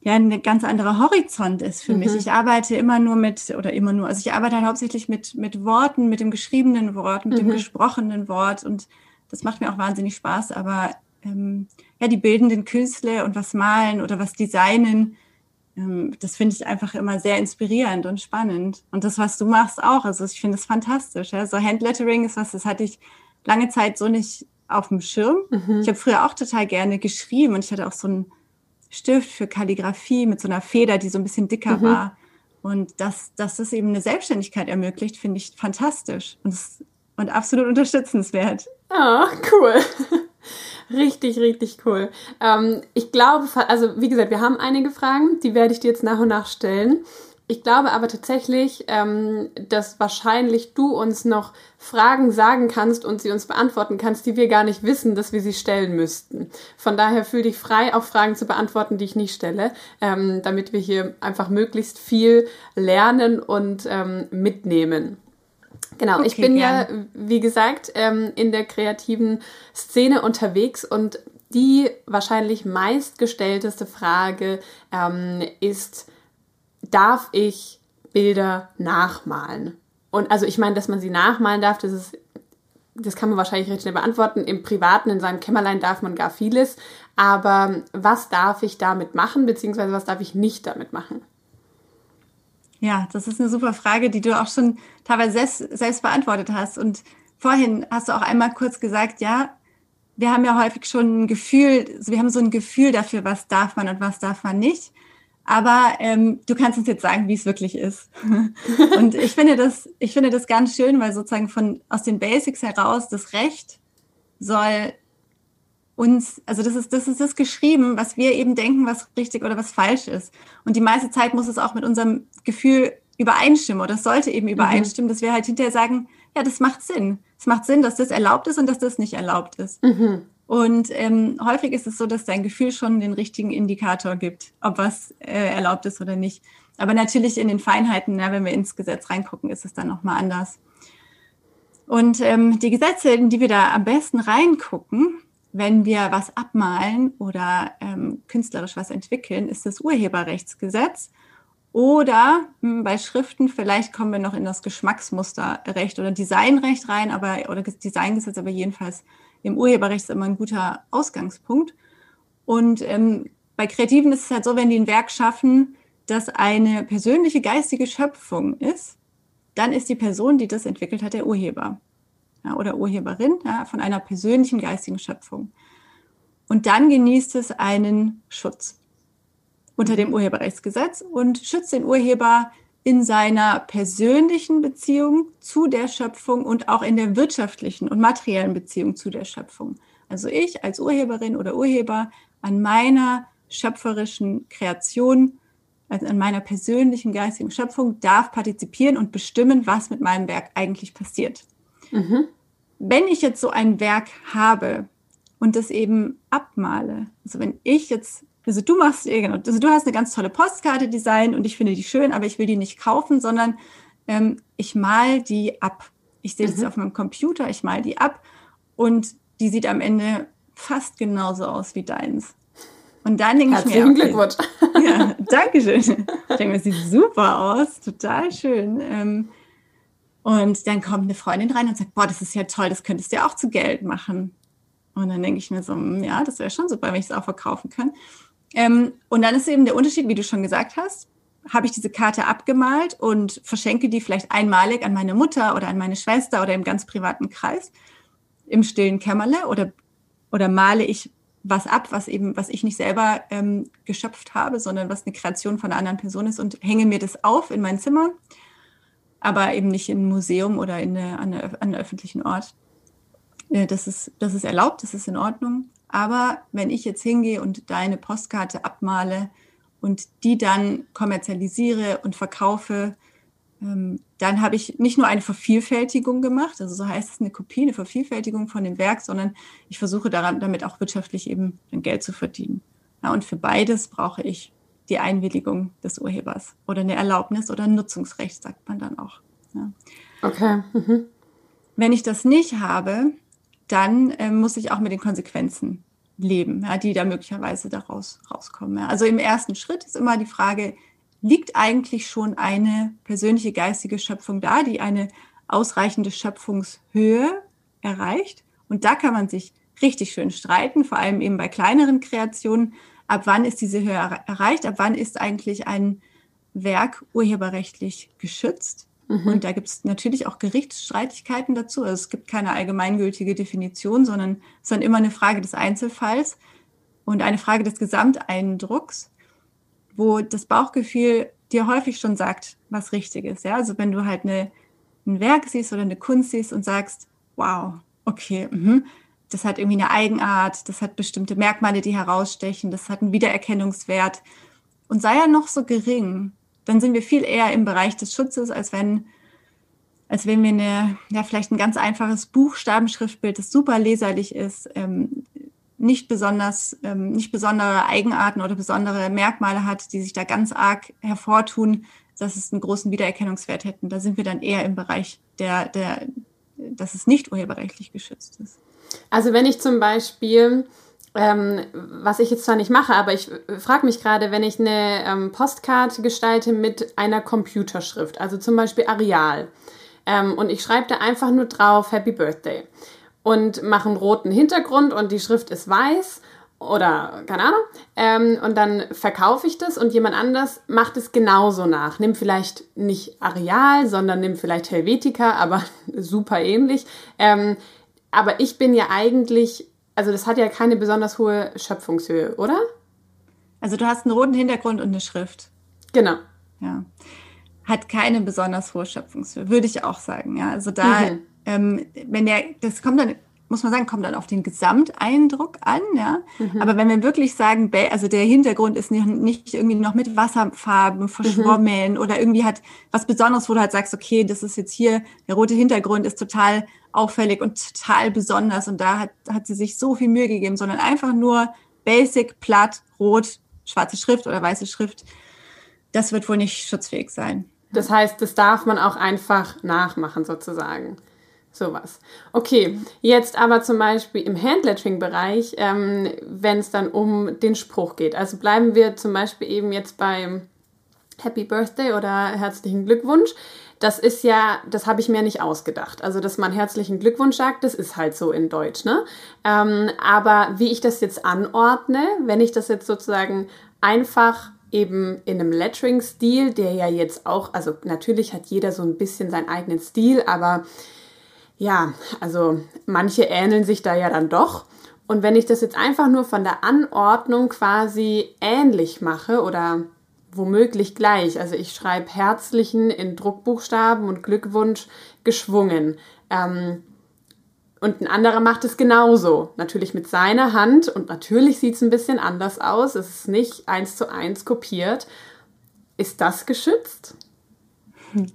ja, ein ganz anderer Horizont ist für mhm. mich. Ich arbeite immer nur mit, oder immer nur, also ich arbeite halt hauptsächlich mit, mit Worten, mit dem geschriebenen Wort, mit mhm. dem gesprochenen Wort. Und das macht mir auch wahnsinnig Spaß. Aber ähm, ja, die bildenden Künstler und was malen oder was designen, das finde ich einfach immer sehr inspirierend und spannend. Und das, was du machst, auch. Also ich finde es fantastisch. Ja? So Handlettering ist was, das hatte ich lange Zeit so nicht auf dem Schirm. Mhm. Ich habe früher auch total gerne geschrieben und ich hatte auch so einen Stift für Kalligrafie mit so einer Feder, die so ein bisschen dicker mhm. war. Und dass, dass das eben eine Selbstständigkeit ermöglicht, finde ich fantastisch und, das, und absolut *laughs* unterstützenswert. Ah, cool. Richtig, richtig cool. Ähm, ich glaube, also wie gesagt, wir haben einige Fragen, die werde ich dir jetzt nach und nach stellen. Ich glaube aber tatsächlich, ähm, dass wahrscheinlich du uns noch Fragen sagen kannst und sie uns beantworten kannst, die wir gar nicht wissen, dass wir sie stellen müssten. Von daher fühl dich frei, auch Fragen zu beantworten, die ich nicht stelle, ähm, damit wir hier einfach möglichst viel lernen und ähm, mitnehmen. Genau, okay, ich bin gern. ja, wie gesagt, ähm, in der kreativen Szene unterwegs und die wahrscheinlich meistgestellteste Frage ähm, ist, darf ich Bilder nachmalen? Und also ich meine, dass man sie nachmalen darf, das ist, das kann man wahrscheinlich recht schnell beantworten. Im Privaten, in seinem Kämmerlein darf man gar vieles. Aber was darf ich damit machen, beziehungsweise was darf ich nicht damit machen? Ja, das ist eine super Frage, die du auch schon teilweise selbst, selbst beantwortet hast. Und vorhin hast du auch einmal kurz gesagt, ja, wir haben ja häufig schon ein Gefühl, wir haben so ein Gefühl dafür, was darf man und was darf man nicht. Aber ähm, du kannst uns jetzt sagen, wie es wirklich ist. *laughs* und ich finde das, ich finde das ganz schön, weil sozusagen von aus den Basics heraus das Recht soll uns, also das ist, das ist das geschrieben, was wir eben denken, was richtig oder was falsch ist. Und die meiste Zeit muss es auch mit unserem Gefühl übereinstimmen oder es sollte eben mhm. übereinstimmen, mhm. dass wir halt hinterher sagen, ja, das macht Sinn. Es macht Sinn, dass das erlaubt ist und dass das nicht erlaubt ist. Mhm. Und ähm, häufig ist es so, dass dein Gefühl schon den richtigen Indikator gibt, ob was äh, erlaubt ist oder nicht. Aber natürlich in den Feinheiten, na, wenn wir ins Gesetz reingucken, ist es dann nochmal anders. Und ähm, die Gesetze, in die wir da am besten reingucken, wenn wir was abmalen oder ähm, künstlerisch was entwickeln, ist das Urheberrechtsgesetz. Oder mh, hm, bei Schriften, vielleicht kommen wir noch in das Geschmacksmusterrecht oder Designrecht rein, aber oder Designgesetz, aber jedenfalls im Urheberrecht ist immer ein guter Ausgangspunkt. Und ähm, bei Kreativen ist es halt so, wenn die ein Werk schaffen, das eine persönliche geistige Schöpfung ist, dann ist die Person, die das entwickelt hat, der Urheber ja, oder Urheberin ja, von einer persönlichen geistigen Schöpfung. Und dann genießt es einen Schutz unter dem Urheberrechtsgesetz und schützt den Urheber in seiner persönlichen Beziehung zu der Schöpfung und auch in der wirtschaftlichen und materiellen Beziehung zu der Schöpfung. Also ich als Urheberin oder Urheber an meiner schöpferischen Kreation, also an meiner persönlichen geistigen Schöpfung darf partizipieren und bestimmen, was mit meinem Werk eigentlich passiert. Mhm. Wenn ich jetzt so ein Werk habe und das eben abmale, also wenn ich jetzt, also du machst, also du hast eine ganz tolle Postkarte design und ich finde die schön, aber ich will die nicht kaufen, sondern ähm, ich mal die ab. Ich sehe mhm. das auf meinem Computer, ich mal die ab und die sieht am Ende fast genauso aus wie deins. Und dann denke ich mir, okay, Glückwunsch. Ja, *laughs* danke schön. Ich denke mir, es sieht super aus, total schön. Ähm, und dann kommt eine Freundin rein und sagt, boah, das ist ja toll, das könntest du ja auch zu Geld machen. Und dann denke ich mir so, hm, ja, das wäre schon super, wenn ich es auch verkaufen kann. Ähm, und dann ist eben der Unterschied, wie du schon gesagt hast, habe ich diese Karte abgemalt und verschenke die vielleicht einmalig an meine Mutter oder an meine Schwester oder im ganz privaten Kreis im stillen Kämmerle oder, oder male ich was ab, was eben, was ich nicht selber ähm, geschöpft habe, sondern was eine Kreation von einer anderen Person ist und hänge mir das auf in mein Zimmer aber eben nicht im Museum oder in eine, an, eine, an einem öffentlichen Ort. Äh, das ist, das ist erlaubt, das ist in Ordnung. Aber wenn ich jetzt hingehe und deine Postkarte abmale und die dann kommerzialisiere und verkaufe, ähm, dann habe ich nicht nur eine Vervielfältigung gemacht, also so heißt es eine Kopie, eine Vervielfältigung von dem Werk, sondern ich versuche daran, damit auch wirtschaftlich eben Geld zu verdienen. Ja, und für beides brauche ich die Einwilligung des Urhebers oder eine Erlaubnis oder ein Nutzungsrecht, sagt man dann auch. Ja. Okay. Mhm. Wenn ich das nicht habe, dann äh, muss ich auch mit den Konsequenzen leben, ja, die da möglicherweise daraus rauskommen. Ja. Also im ersten Schritt ist immer die Frage, liegt eigentlich schon eine persönliche geistige Schöpfung da, die eine ausreichende Schöpfungshöhe erreicht? Und da kann man sich richtig schön streiten, vor allem eben bei kleineren Kreationen, ab wann ist diese Höhe erreicht, ab wann ist eigentlich ein Werk urheberrechtlich geschützt. Mhm. Und da gibt es natürlich auch Gerichtsstreitigkeiten dazu. Also es gibt keine allgemeingültige Definition, sondern es ist dann immer eine Frage des Einzelfalls und eine Frage des Gesamteindrucks, wo das Bauchgefühl dir häufig schon sagt, was richtig ist. Ja? Also wenn du halt eine, ein Werk siehst oder eine Kunst siehst und sagst, wow, okay, mh, das hat irgendwie eine Eigenart, das hat bestimmte Merkmale, die herausstechen, das hat einen Wiedererkennungswert. Und sei er noch so gering, dann sind wir viel eher im Bereich des Schutzes, als wenn, als wenn wir eine, ja, vielleicht ein ganz einfaches Buchstabenschriftbild, das super leserlich ist, ähm, nicht besonders, ähm, nicht besondere Eigenarten oder besondere Merkmale hat, die sich da ganz arg hervortun, dass es einen großen Wiedererkennungswert hätten. Da sind wir dann eher im Bereich der, der, dass es nicht urheberrechtlich geschützt ist. Also wenn ich zum Beispiel, ähm, was ich jetzt zwar nicht mache, aber ich frage mich gerade, wenn ich eine ähm, Postkarte gestalte mit einer Computerschrift, also zum Beispiel Areal, ähm, und ich schreibe da einfach nur drauf Happy Birthday und mache einen roten Hintergrund und die Schrift ist weiß oder keine Ahnung. Ähm, und dann verkaufe ich das und jemand anders macht es genauso nach. Nimmt vielleicht nicht Areal, sondern nimmt vielleicht Helvetica, aber *laughs* super ähnlich. Ähm, aber ich bin ja eigentlich, also das hat ja keine besonders hohe Schöpfungshöhe, oder? Also du hast einen roten Hintergrund und eine Schrift. Genau. Ja. Hat keine besonders hohe Schöpfungshöhe, würde ich auch sagen. Ja, also da, mhm. ähm, wenn der, das kommt dann muss man sagen, kommt dann auf den Gesamteindruck an, ja. Mhm. Aber wenn wir wirklich sagen, also der Hintergrund ist nicht, nicht irgendwie noch mit Wasserfarben verschwommen mhm. oder irgendwie hat was Besonderes, wo du halt sagst, okay, das ist jetzt hier, der rote Hintergrund ist total auffällig und total besonders und da hat, hat sie sich so viel Mühe gegeben, sondern einfach nur basic, platt, rot, schwarze Schrift oder weiße Schrift. Das wird wohl nicht schutzfähig sein. Das heißt, das darf man auch einfach nachmachen sozusagen. Sowas. Okay, jetzt aber zum Beispiel im Handlettering-Bereich, ähm, wenn es dann um den Spruch geht. Also bleiben wir zum Beispiel eben jetzt beim Happy Birthday oder herzlichen Glückwunsch. Das ist ja, das habe ich mir nicht ausgedacht. Also, dass man herzlichen Glückwunsch sagt, das ist halt so in Deutsch, ne? Ähm, aber wie ich das jetzt anordne, wenn ich das jetzt sozusagen einfach eben in einem Lettering-Stil, der ja jetzt auch, also natürlich hat jeder so ein bisschen seinen eigenen Stil, aber ja, also manche ähneln sich da ja dann doch. Und wenn ich das jetzt einfach nur von der Anordnung quasi ähnlich mache oder womöglich gleich, also ich schreibe herzlichen in Druckbuchstaben und Glückwunsch geschwungen. Ähm, und ein anderer macht es genauso, natürlich mit seiner Hand und natürlich sieht es ein bisschen anders aus. Es ist nicht eins zu eins kopiert. Ist das geschützt? Hm.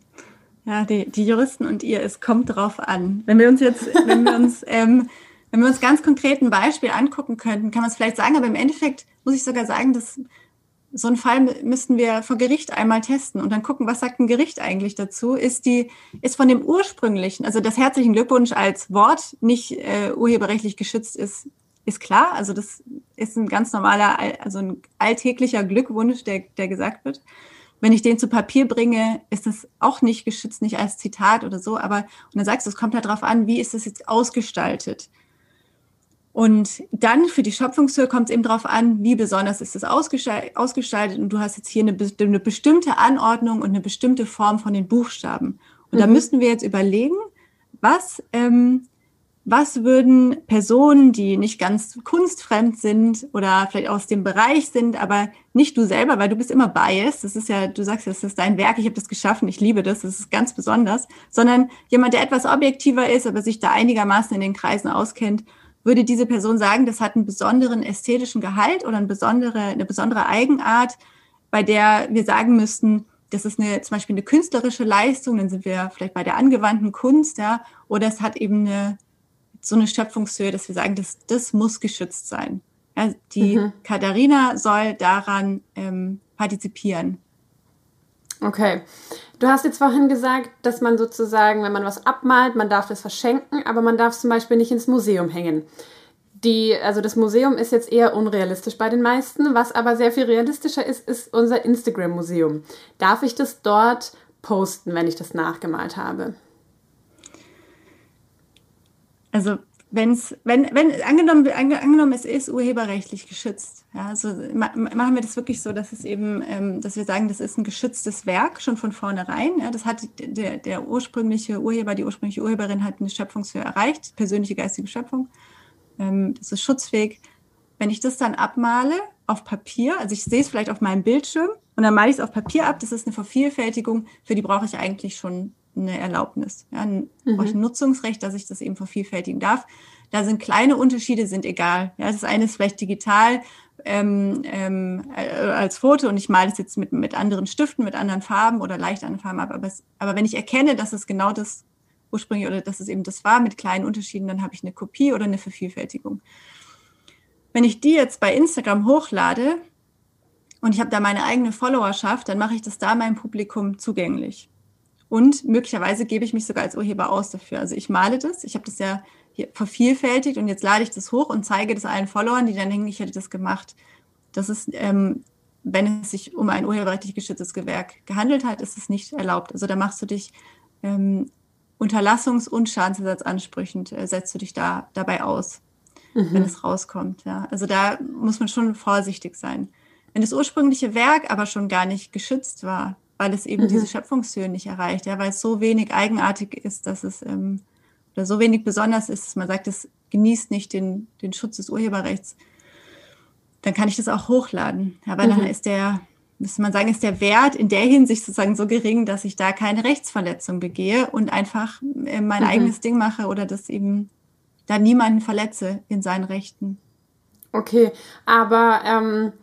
Ja, die, die Juristen und ihr, es kommt drauf an. Wenn wir uns jetzt, wenn wir uns, *laughs* ähm, wenn wir uns ganz konkret ein Beispiel angucken könnten, kann man es vielleicht sagen, aber im Endeffekt muss ich sogar sagen, dass so einen Fall müssten wir vor Gericht einmal testen und dann gucken, was sagt ein Gericht eigentlich dazu? Ist die, ist von dem ursprünglichen, also das herzlichen Glückwunsch als Wort nicht äh, urheberrechtlich geschützt ist, ist klar. Also das ist ein ganz normaler, also ein alltäglicher Glückwunsch, der, der gesagt wird. Wenn ich den zu Papier bringe, ist das auch nicht geschützt, nicht als Zitat oder so, aber und dann sagst du, es kommt halt darauf an, wie ist das jetzt ausgestaltet. Und dann für die Schöpfungshöhe kommt es eben darauf an, wie besonders ist es ausgestaltet und du hast jetzt hier eine, eine bestimmte Anordnung und eine bestimmte Form von den Buchstaben. Und mhm. da müssten wir jetzt überlegen, was ähm, was würden Personen, die nicht ganz kunstfremd sind oder vielleicht aus dem Bereich sind, aber nicht du selber, weil du bist immer biased, das ist ja, du sagst ja, das ist dein Werk, ich habe das geschaffen, ich liebe das, das ist ganz besonders, sondern jemand, der etwas objektiver ist, aber sich da einigermaßen in den Kreisen auskennt, würde diese Person sagen, das hat einen besonderen ästhetischen Gehalt oder eine besondere, eine besondere Eigenart, bei der wir sagen müssten, das ist eine, zum Beispiel eine künstlerische Leistung, dann sind wir vielleicht bei der angewandten Kunst, ja, oder es hat eben eine so eine Schöpfungshöhe, dass wir sagen, das, das muss geschützt sein. Ja, die mhm. Katharina soll daran ähm, partizipieren. Okay. Du hast jetzt vorhin gesagt, dass man sozusagen, wenn man was abmalt, man darf das verschenken, aber man darf es zum Beispiel nicht ins Museum hängen. Die, also das Museum ist jetzt eher unrealistisch bei den meisten. Was aber sehr viel realistischer ist, ist unser Instagram-Museum. Darf ich das dort posten, wenn ich das nachgemalt habe? Also wenn's, wenn, wenn angenommen, angenommen, es ist urheberrechtlich geschützt, ja, also ma, machen wir das wirklich so, dass es eben, ähm, dass wir sagen, das ist ein geschütztes Werk schon von vornherein. Ja, das hat der, der ursprüngliche Urheber, die ursprüngliche Urheberin hat eine Schöpfungshöhe erreicht, persönliche geistige Schöpfung. Ähm, das ist schutzfähig. Wenn ich das dann abmale auf Papier, also ich sehe es vielleicht auf meinem Bildschirm und dann male ich es auf Papier ab, das ist eine Vervielfältigung, für die brauche ich eigentlich schon eine Erlaubnis, ja, ein, mhm. ein Nutzungsrecht, dass ich das eben vervielfältigen darf. da sind kleine Unterschiede, sind egal. Ja, das eine ist vielleicht digital ähm, ähm, äh, als Foto und ich male es jetzt mit, mit anderen Stiften, mit anderen Farben oder leicht anderen Farben ab. Aber, es, aber wenn ich erkenne, dass es genau das ursprünglich oder dass es eben das war mit kleinen Unterschieden, dann habe ich eine Kopie oder eine Vervielfältigung. Wenn ich die jetzt bei Instagram hochlade und ich habe da meine eigene Followerschaft, dann mache ich das da meinem Publikum zugänglich. Und möglicherweise gebe ich mich sogar als Urheber aus dafür. Also ich male das, ich habe das ja hier vervielfältigt und jetzt lade ich das hoch und zeige das allen Followern, die dann denken, ich hätte das gemacht. Das ist, ähm, wenn es sich um ein urheberrechtlich geschütztes Gewerk gehandelt hat, ist es nicht erlaubt. Also da machst du dich ähm, Unterlassungs- und Schadensersatzansprüchen, äh, setzt du dich da dabei aus, mhm. wenn es rauskommt. Ja. Also da muss man schon vorsichtig sein. Wenn das ursprüngliche Werk aber schon gar nicht geschützt war, weil es eben mhm. diese Schöpfungshöhe nicht erreicht, ja, weil es so wenig eigenartig ist, dass es ähm, oder so wenig besonders ist, dass man sagt, es genießt nicht den, den Schutz des Urheberrechts, dann kann ich das auch hochladen. Aber mhm. dann ist der, müsste man sagen, ist der Wert in der Hinsicht sozusagen so gering, dass ich da keine Rechtsverletzung begehe und einfach äh, mein mhm. eigenes Ding mache oder das eben da niemanden verletze in seinen Rechten. Okay, aber ähm,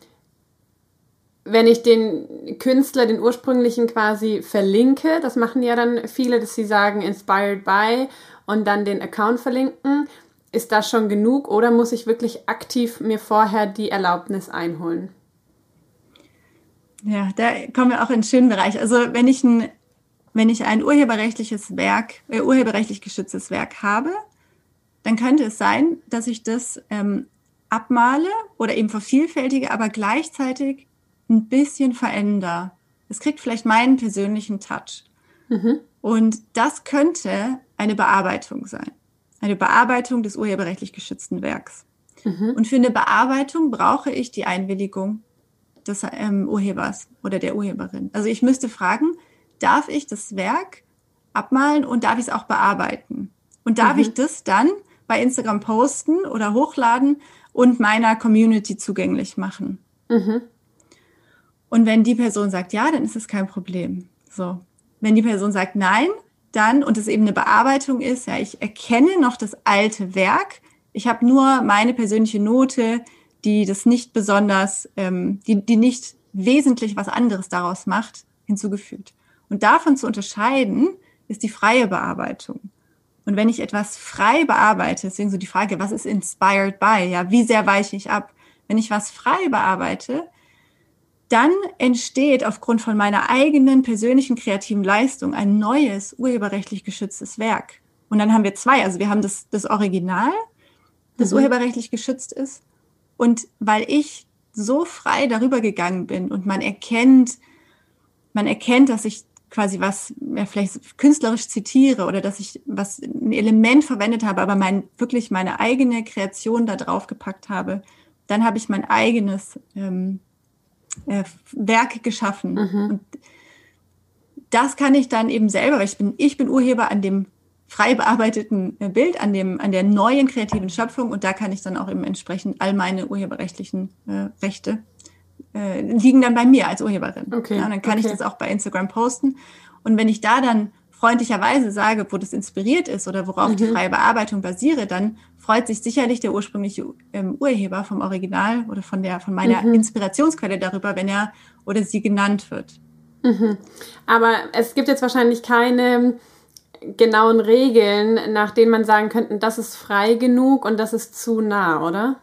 wenn ich den Künstler, den ursprünglichen quasi verlinke, das machen ja dann viele, dass sie sagen inspired by und dann den Account verlinken, ist das schon genug oder muss ich wirklich aktiv mir vorher die Erlaubnis einholen? Ja, da kommen wir auch in einen schönen Bereich. Also wenn ich ein, wenn ich ein urheberrechtliches Werk, äh, urheberrechtlich geschütztes Werk habe, dann könnte es sein, dass ich das ähm, abmale oder eben vervielfältige, aber gleichzeitig ein bisschen verändere. Es kriegt vielleicht meinen persönlichen Touch. Mhm. Und das könnte eine Bearbeitung sein. Eine Bearbeitung des urheberrechtlich geschützten Werks. Mhm. Und für eine Bearbeitung brauche ich die Einwilligung des ähm, Urhebers oder der Urheberin. Also ich müsste fragen, darf ich das Werk abmalen und darf ich es auch bearbeiten? Und darf mhm. ich das dann bei Instagram posten oder hochladen und meiner Community zugänglich machen? Mhm. Und wenn die Person sagt ja, dann ist es kein Problem. So. Wenn die Person sagt nein, dann, und es eben eine Bearbeitung ist, ja, ich erkenne noch das alte Werk, ich habe nur meine persönliche Note, die das nicht besonders, ähm, die, die nicht wesentlich was anderes daraus macht, hinzugefügt. Und davon zu unterscheiden, ist die freie Bearbeitung. Und wenn ich etwas frei bearbeite, deswegen so die Frage, was ist inspired by? Ja, wie sehr weiche ich ab? Wenn ich was frei bearbeite, dann entsteht aufgrund von meiner eigenen persönlichen kreativen Leistung ein neues urheberrechtlich geschütztes Werk. Und dann haben wir zwei. Also wir haben das, das Original, das mhm. urheberrechtlich geschützt ist. Und weil ich so frei darüber gegangen bin und man erkennt, man erkennt, dass ich quasi was ja, vielleicht künstlerisch zitiere oder dass ich was ein Element verwendet habe, aber mein wirklich meine eigene Kreation da drauf gepackt habe, dann habe ich mein eigenes ähm, äh, Werk geschaffen. Mhm. Und das kann ich dann eben selber, weil ich bin, ich bin Urheber an dem frei bearbeiteten äh, Bild, an dem, an der neuen kreativen Schöpfung und da kann ich dann auch eben entsprechend all meine urheberrechtlichen äh, Rechte äh, liegen dann bei mir als Urheberin. Okay. Ja, dann kann okay. ich das auch bei Instagram posten. Und wenn ich da dann freundlicherweise sage, wo das inspiriert ist oder worauf mhm. die freie Bearbeitung basiere, dann freut sich sicherlich der ursprüngliche ähm, Urheber vom Original oder von der von meiner mhm. Inspirationsquelle darüber, wenn er oder sie genannt wird. Mhm. Aber es gibt jetzt wahrscheinlich keine genauen Regeln, nach denen man sagen könnte, das ist frei genug und das ist zu nah, oder?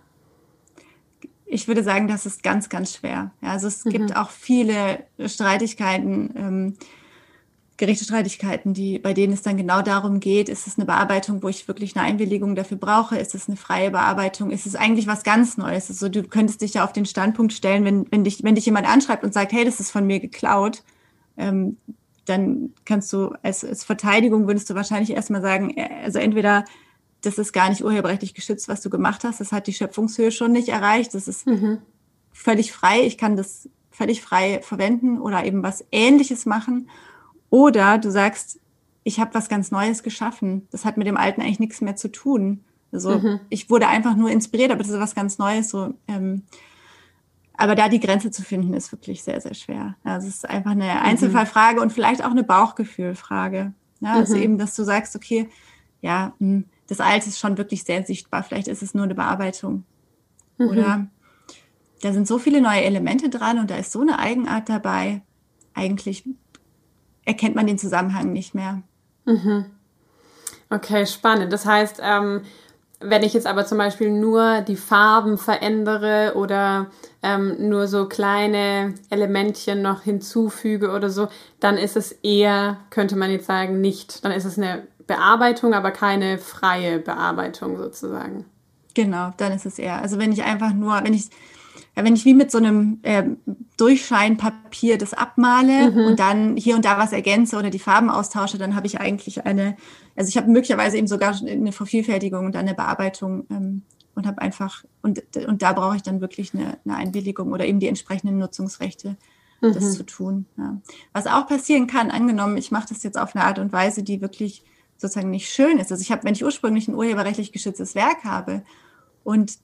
Ich würde sagen, das ist ganz, ganz schwer. Ja, also es gibt mhm. auch viele Streitigkeiten. Ähm, Gerichtsstreitigkeiten, die, bei denen es dann genau darum geht, ist es eine Bearbeitung, wo ich wirklich eine Einwilligung dafür brauche? Ist es eine freie Bearbeitung? Ist es eigentlich was ganz Neues? Also du könntest dich ja auf den Standpunkt stellen, wenn, wenn, dich, wenn dich jemand anschreibt und sagt, hey, das ist von mir geklaut, ähm, dann kannst du als, als Verteidigung würdest du wahrscheinlich erstmal sagen, äh, also entweder das ist gar nicht urheberrechtlich geschützt, was du gemacht hast, das hat die Schöpfungshöhe schon nicht erreicht, das ist mhm. völlig frei, ich kann das völlig frei verwenden oder eben was ähnliches machen. Oder du sagst, ich habe was ganz Neues geschaffen. Das hat mit dem Alten eigentlich nichts mehr zu tun. Also mhm. ich wurde einfach nur inspiriert, aber das ist was ganz Neues. So, ähm, aber da die Grenze zu finden, ist wirklich sehr, sehr schwer. Also es ist einfach eine mhm. Einzelfallfrage und vielleicht auch eine Bauchgefühlfrage. Ja, also mhm. eben, dass du sagst, okay, ja, hm, das Alte ist schon wirklich sehr sichtbar. Vielleicht ist es nur eine Bearbeitung. Mhm. Oder da sind so viele neue Elemente dran und da ist so eine Eigenart dabei. Eigentlich erkennt man den Zusammenhang nicht mehr. Mhm. Okay, spannend. Das heißt, ähm, wenn ich jetzt aber zum Beispiel nur die Farben verändere oder ähm, nur so kleine Elementchen noch hinzufüge oder so, dann ist es eher, könnte man jetzt sagen, nicht. Dann ist es eine Bearbeitung, aber keine freie Bearbeitung sozusagen. Genau, dann ist es eher. Also wenn ich einfach nur, wenn ich ja, wenn ich wie mit so einem äh, Durchscheinpapier das abmale mhm. und dann hier und da was ergänze oder die Farben austausche, dann habe ich eigentlich eine, also ich habe möglicherweise eben sogar eine Vervielfältigung und eine Bearbeitung ähm, und habe einfach, und, und da brauche ich dann wirklich eine, eine Einwilligung oder eben die entsprechenden Nutzungsrechte, mhm. das zu tun. Ja. Was auch passieren kann, angenommen, ich mache das jetzt auf eine Art und Weise, die wirklich sozusagen nicht schön ist. Also ich habe, wenn ich ursprünglich ein urheberrechtlich geschütztes Werk habe und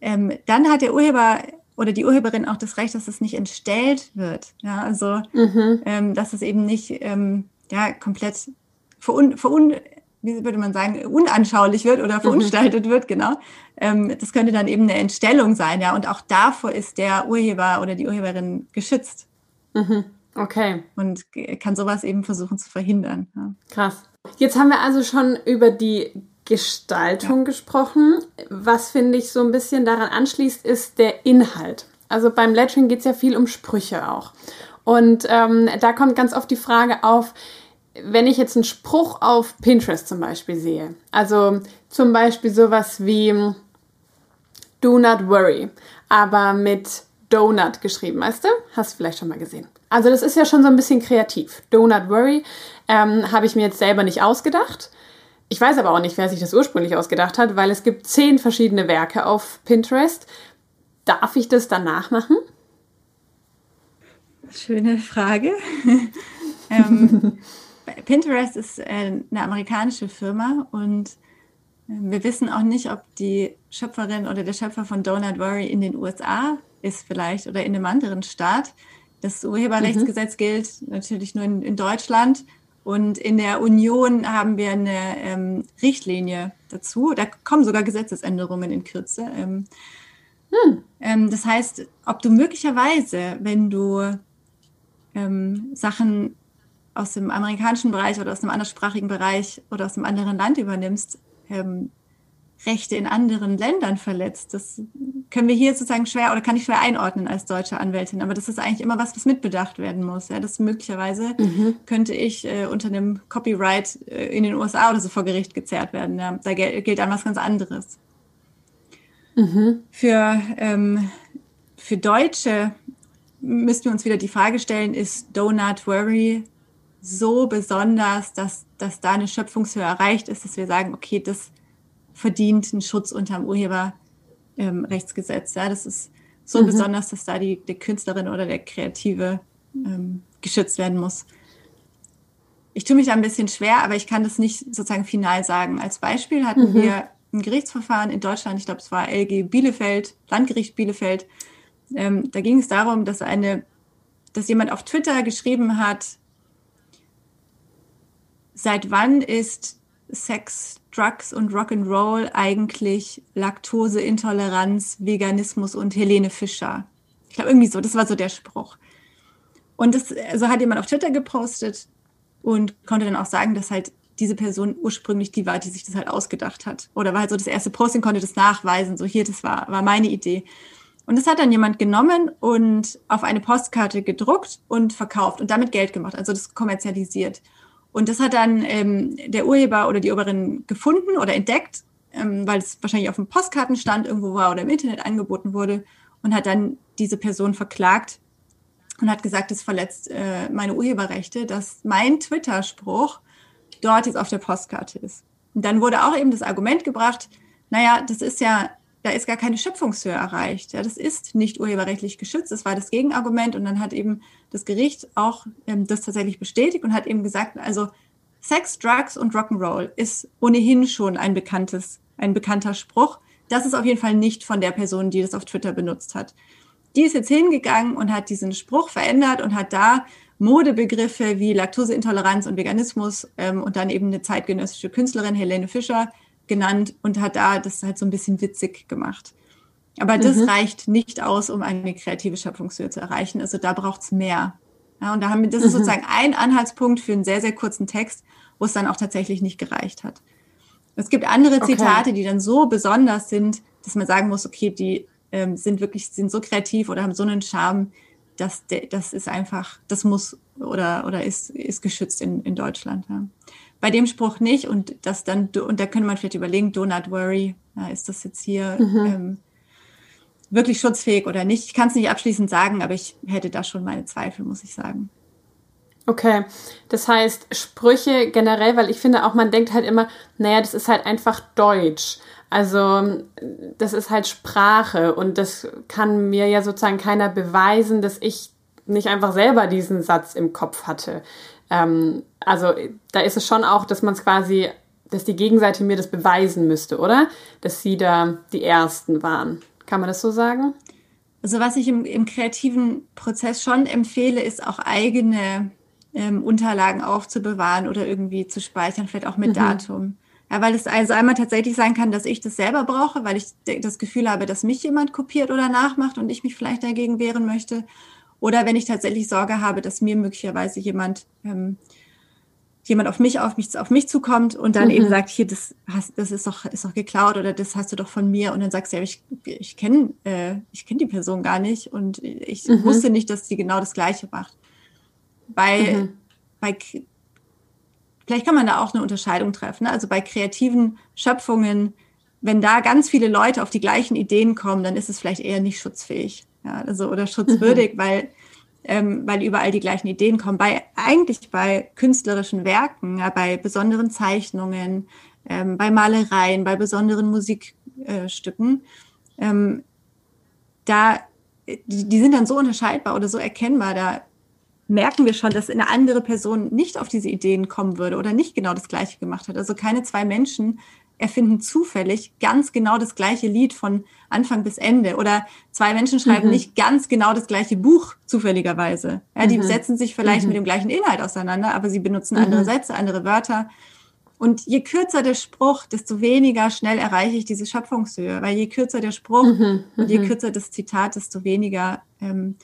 ähm, dann hat der Urheber oder die Urheberin auch das Recht, dass es nicht entstellt wird. Ja, also mhm. ähm, dass es eben nicht ähm, ja komplett verun, verun, wie würde man sagen, unanschaulich wird oder mhm. verunstaltet mhm. wird, genau. Ähm, das könnte dann eben eine Entstellung sein, ja. Und auch davor ist der Urheber oder die Urheberin geschützt. Mhm. Okay. Und kann sowas eben versuchen zu verhindern. Ja. Krass. Jetzt haben wir also schon über die Gestaltung ja. gesprochen. Was finde ich so ein bisschen daran anschließt, ist der Inhalt. Also beim Lettering geht es ja viel um Sprüche auch. Und ähm, da kommt ganz oft die Frage auf, wenn ich jetzt einen Spruch auf Pinterest zum Beispiel sehe, also zum Beispiel sowas wie Do not worry, aber mit Donut geschrieben, weißt du? Hast du vielleicht schon mal gesehen. Also das ist ja schon so ein bisschen kreativ. Do not worry ähm, habe ich mir jetzt selber nicht ausgedacht, ich weiß aber auch nicht, wer sich das ursprünglich ausgedacht hat, weil es gibt zehn verschiedene Werke auf Pinterest. Darf ich das dann nachmachen? Schöne Frage. *laughs* ähm, Pinterest ist äh, eine amerikanische Firma und äh, wir wissen auch nicht, ob die Schöpferin oder der Schöpfer von Donut Worry in den USA ist vielleicht oder in einem anderen Staat. Das Urheberrechtsgesetz mhm. gilt natürlich nur in, in Deutschland und in der Union haben wir eine ähm, Richtlinie dazu. Da kommen sogar Gesetzesänderungen in Kürze. Ähm, hm. ähm, das heißt, ob du möglicherweise, wenn du ähm, Sachen aus dem amerikanischen Bereich oder aus einem anderssprachigen Bereich oder aus einem anderen Land übernimmst, ähm, Rechte in anderen Ländern verletzt. Das können wir hier sozusagen schwer oder kann ich schwer einordnen als deutsche Anwältin. Aber das ist eigentlich immer was, was mitbedacht werden muss. Ja, das möglicherweise mhm. könnte ich äh, unter einem Copyright äh, in den USA oder so vor Gericht gezerrt werden. Ja, da gel gilt dann was ganz anderes. Mhm. Für, ähm, für Deutsche müssten wir uns wieder die Frage stellen, ist Donut Worry so besonders, dass, dass da eine Schöpfungshöhe erreicht ist, dass wir sagen, okay, das verdient einen Schutz unter dem Urheberrechtsgesetz. Ähm, ja, das ist so mhm. besonders, dass da die, die Künstlerin oder der Kreative ähm, geschützt werden muss. Ich tue mich da ein bisschen schwer, aber ich kann das nicht sozusagen final sagen. Als Beispiel hatten mhm. wir ein Gerichtsverfahren in Deutschland, ich glaube, es war LG Bielefeld, Landgericht Bielefeld. Ähm, da ging es darum, dass eine, dass jemand auf Twitter geschrieben hat, seit wann ist Sex, Drugs und Rock'n'Roll eigentlich Laktoseintoleranz, Veganismus und Helene Fischer. Ich glaube, irgendwie so, das war so der Spruch. Und das also hat jemand auf Twitter gepostet und konnte dann auch sagen, dass halt diese Person ursprünglich die war, die sich das halt ausgedacht hat. Oder war halt so das erste Posting, konnte das nachweisen, so hier, das war, war meine Idee. Und das hat dann jemand genommen und auf eine Postkarte gedruckt und verkauft und damit Geld gemacht, also das kommerzialisiert. Und das hat dann ähm, der Urheber oder die Urheberin gefunden oder entdeckt, ähm, weil es wahrscheinlich auf dem Postkartenstand irgendwo war oder im Internet angeboten wurde und hat dann diese Person verklagt und hat gesagt, es verletzt äh, meine Urheberrechte, dass mein Twitter-Spruch dort jetzt auf der Postkarte ist. Und dann wurde auch eben das Argument gebracht, naja, das ist ja da ist gar keine Schöpfungshöhe erreicht. Ja, das ist nicht urheberrechtlich geschützt. Das war das Gegenargument. Und dann hat eben das Gericht auch ähm, das tatsächlich bestätigt und hat eben gesagt, also Sex, Drugs und Rock'n'Roll ist ohnehin schon ein bekanntes, ein bekannter Spruch. Das ist auf jeden Fall nicht von der Person, die das auf Twitter benutzt hat. Die ist jetzt hingegangen und hat diesen Spruch verändert und hat da Modebegriffe wie Laktoseintoleranz und Veganismus ähm, und dann eben eine zeitgenössische Künstlerin, Helene Fischer, genannt und hat da das halt so ein bisschen witzig gemacht. Aber das mhm. reicht nicht aus, um eine kreative Schöpfungshöhe zu erreichen. Also da braucht es mehr. Ja, und da haben wir, das ist mhm. sozusagen ein Anhaltspunkt für einen sehr, sehr kurzen Text, wo es dann auch tatsächlich nicht gereicht hat. Es gibt andere Zitate, okay. die dann so besonders sind, dass man sagen muss, okay, die ähm, sind wirklich, sind so kreativ oder haben so einen Charme, dass das ist einfach, das muss oder, oder ist, ist geschützt in, in Deutschland. Ja. Bei dem Spruch nicht und das dann, und da könnte man vielleicht überlegen, do not worry, ja, ist das jetzt hier mhm. ähm, wirklich schutzfähig oder nicht? Ich kann es nicht abschließend sagen, aber ich hätte da schon meine Zweifel, muss ich sagen. Okay, das heißt Sprüche generell, weil ich finde auch, man denkt halt immer, naja, das ist halt einfach Deutsch. Also das ist halt Sprache und das kann mir ja sozusagen keiner beweisen, dass ich nicht einfach selber diesen Satz im Kopf hatte. Ähm, also da ist es schon auch, dass man es quasi, dass die Gegenseite mir das beweisen müsste, oder? Dass sie da die Ersten waren. Kann man das so sagen? Also was ich im, im kreativen Prozess schon empfehle, ist auch eigene ähm, Unterlagen aufzubewahren oder irgendwie zu speichern, vielleicht auch mit mhm. Datum. Ja, weil es also einmal tatsächlich sein kann, dass ich das selber brauche, weil ich das Gefühl habe, dass mich jemand kopiert oder nachmacht und ich mich vielleicht dagegen wehren möchte. Oder wenn ich tatsächlich Sorge habe, dass mir möglicherweise jemand ähm, jemand auf mich, auf mich, auf mich zukommt und dann mhm. eben sagt, hier, das hast, das ist doch, ist doch geklaut oder das hast du doch von mir. Und dann sagst du, ja, ich, ich kenne, äh, ich kenne die Person gar nicht und ich mhm. wusste nicht, dass sie genau das Gleiche macht. Bei, mhm. bei, vielleicht kann man da auch eine Unterscheidung treffen. Ne? Also bei kreativen Schöpfungen, wenn da ganz viele Leute auf die gleichen Ideen kommen, dann ist es vielleicht eher nicht schutzfähig. Ja, also oder schutzwürdig, mhm. weil ähm, weil überall die gleichen Ideen kommen. Bei eigentlich bei künstlerischen Werken, ja, bei besonderen Zeichnungen, ähm, bei Malereien, bei besonderen Musikstücken, äh, ähm, da die, die sind dann so unterscheidbar oder so erkennbar, da merken wir schon, dass eine andere Person nicht auf diese Ideen kommen würde oder nicht genau das Gleiche gemacht hat. Also keine zwei Menschen erfinden zufällig ganz genau das gleiche Lied von Anfang bis Ende oder zwei Menschen schreiben mhm. nicht ganz genau das gleiche Buch zufälligerweise. Ja, die mhm. setzen sich vielleicht mhm. mit dem gleichen Inhalt auseinander, aber sie benutzen andere mhm. Sätze, andere Wörter. Und je kürzer der Spruch, desto weniger schnell erreiche ich diese Schöpfungshöhe, weil je kürzer der Spruch mhm. und je mhm. kürzer das Zitat, desto weniger ähm,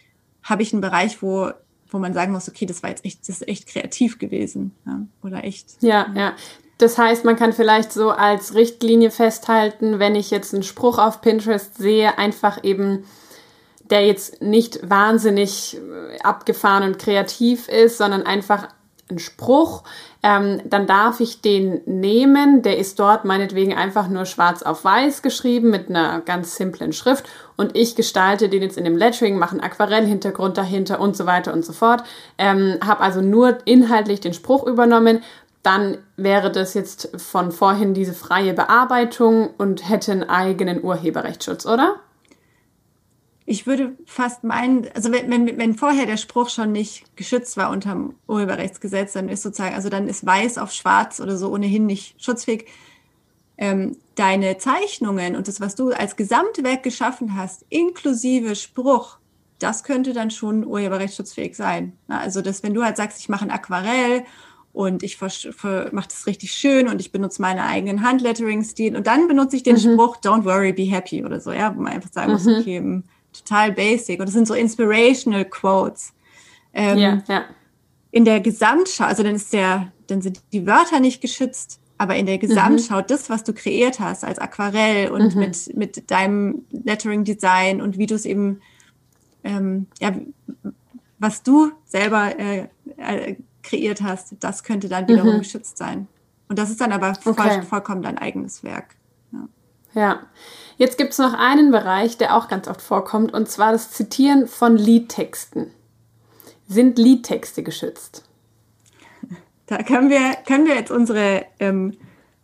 habe ich einen Bereich, wo wo man sagen muss, okay, das war jetzt echt, das ist echt kreativ gewesen ja, oder echt. Ja, ja. Das heißt, man kann vielleicht so als Richtlinie festhalten, wenn ich jetzt einen Spruch auf Pinterest sehe, einfach eben, der jetzt nicht wahnsinnig äh, abgefahren und kreativ ist, sondern einfach ein Spruch, ähm, dann darf ich den nehmen. Der ist dort meinetwegen einfach nur schwarz auf weiß geschrieben mit einer ganz simplen Schrift und ich gestalte den jetzt in dem Lettering, mache einen Aquarellhintergrund dahinter und so weiter und so fort. Ähm, habe also nur inhaltlich den Spruch übernommen, dann wäre das jetzt von vorhin diese freie Bearbeitung und hätte einen eigenen Urheberrechtsschutz, oder? Ich würde fast meinen, also wenn, wenn, wenn vorher der Spruch schon nicht geschützt war unter dem Urheberrechtsgesetz, dann ist sozusagen, also dann ist weiß auf schwarz oder so ohnehin nicht schutzfähig. Ähm, deine Zeichnungen und das, was du als Gesamtwerk geschaffen hast, inklusive Spruch, das könnte dann schon urheberrechtsschutzfähig sein. Also, dass wenn du halt sagst, ich mache ein Aquarell und ich mache das richtig schön und ich benutze meine eigenen Handlettering-Stil und dann benutze ich den mhm. Spruch Don't worry, be happy oder so, ja, wo man einfach sagen muss, mhm. okay, hm, total basic und das sind so inspirational Quotes. Ähm, ja, ja. In der Gesamtschau, also dann ist der, dann sind die Wörter nicht geschützt, aber in der mhm. Gesamtschau, mhm. das, was du kreiert hast als Aquarell und mhm. mit, mit deinem Lettering-Design und wie du es eben, ähm, ja, was du selber äh, äh, kreiert hast, das könnte dann wiederum mhm. geschützt sein. Und das ist dann aber voll, okay. vollkommen dein eigenes Werk. Ja. ja. Jetzt gibt es noch einen Bereich, der auch ganz oft vorkommt, und zwar das Zitieren von Liedtexten. Sind Liedtexte geschützt? Da können wir, können wir jetzt unsere ähm,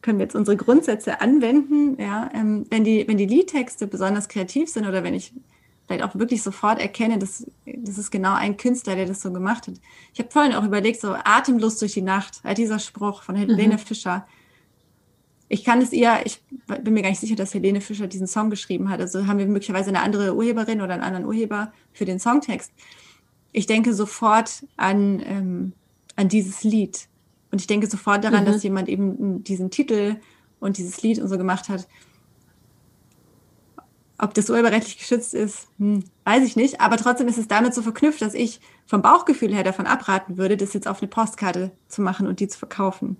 können wir jetzt unsere Grundsätze anwenden, ja, ähm, wenn die, wenn die Liedtexte besonders kreativ sind oder wenn ich vielleicht auch wirklich sofort erkenne, dass das ist genau ein Künstler, der das so gemacht hat. Ich habe vorhin auch überlegt, so atemlos durch die Nacht, halt dieser Spruch von Helene mhm. Fischer. Ich kann es ihr, ich bin mir gar nicht sicher, dass Helene Fischer diesen Song geschrieben hat. Also haben wir möglicherweise eine andere Urheberin oder einen anderen Urheber für den Songtext. Ich denke sofort an, ähm, an dieses Lied. Und ich denke sofort daran, mhm. dass jemand eben diesen Titel und dieses Lied und so gemacht hat. Ob das urheberrechtlich geschützt ist, hm, weiß ich nicht. Aber trotzdem ist es damit so verknüpft, dass ich vom Bauchgefühl her davon abraten würde, das jetzt auf eine Postkarte zu machen und die zu verkaufen.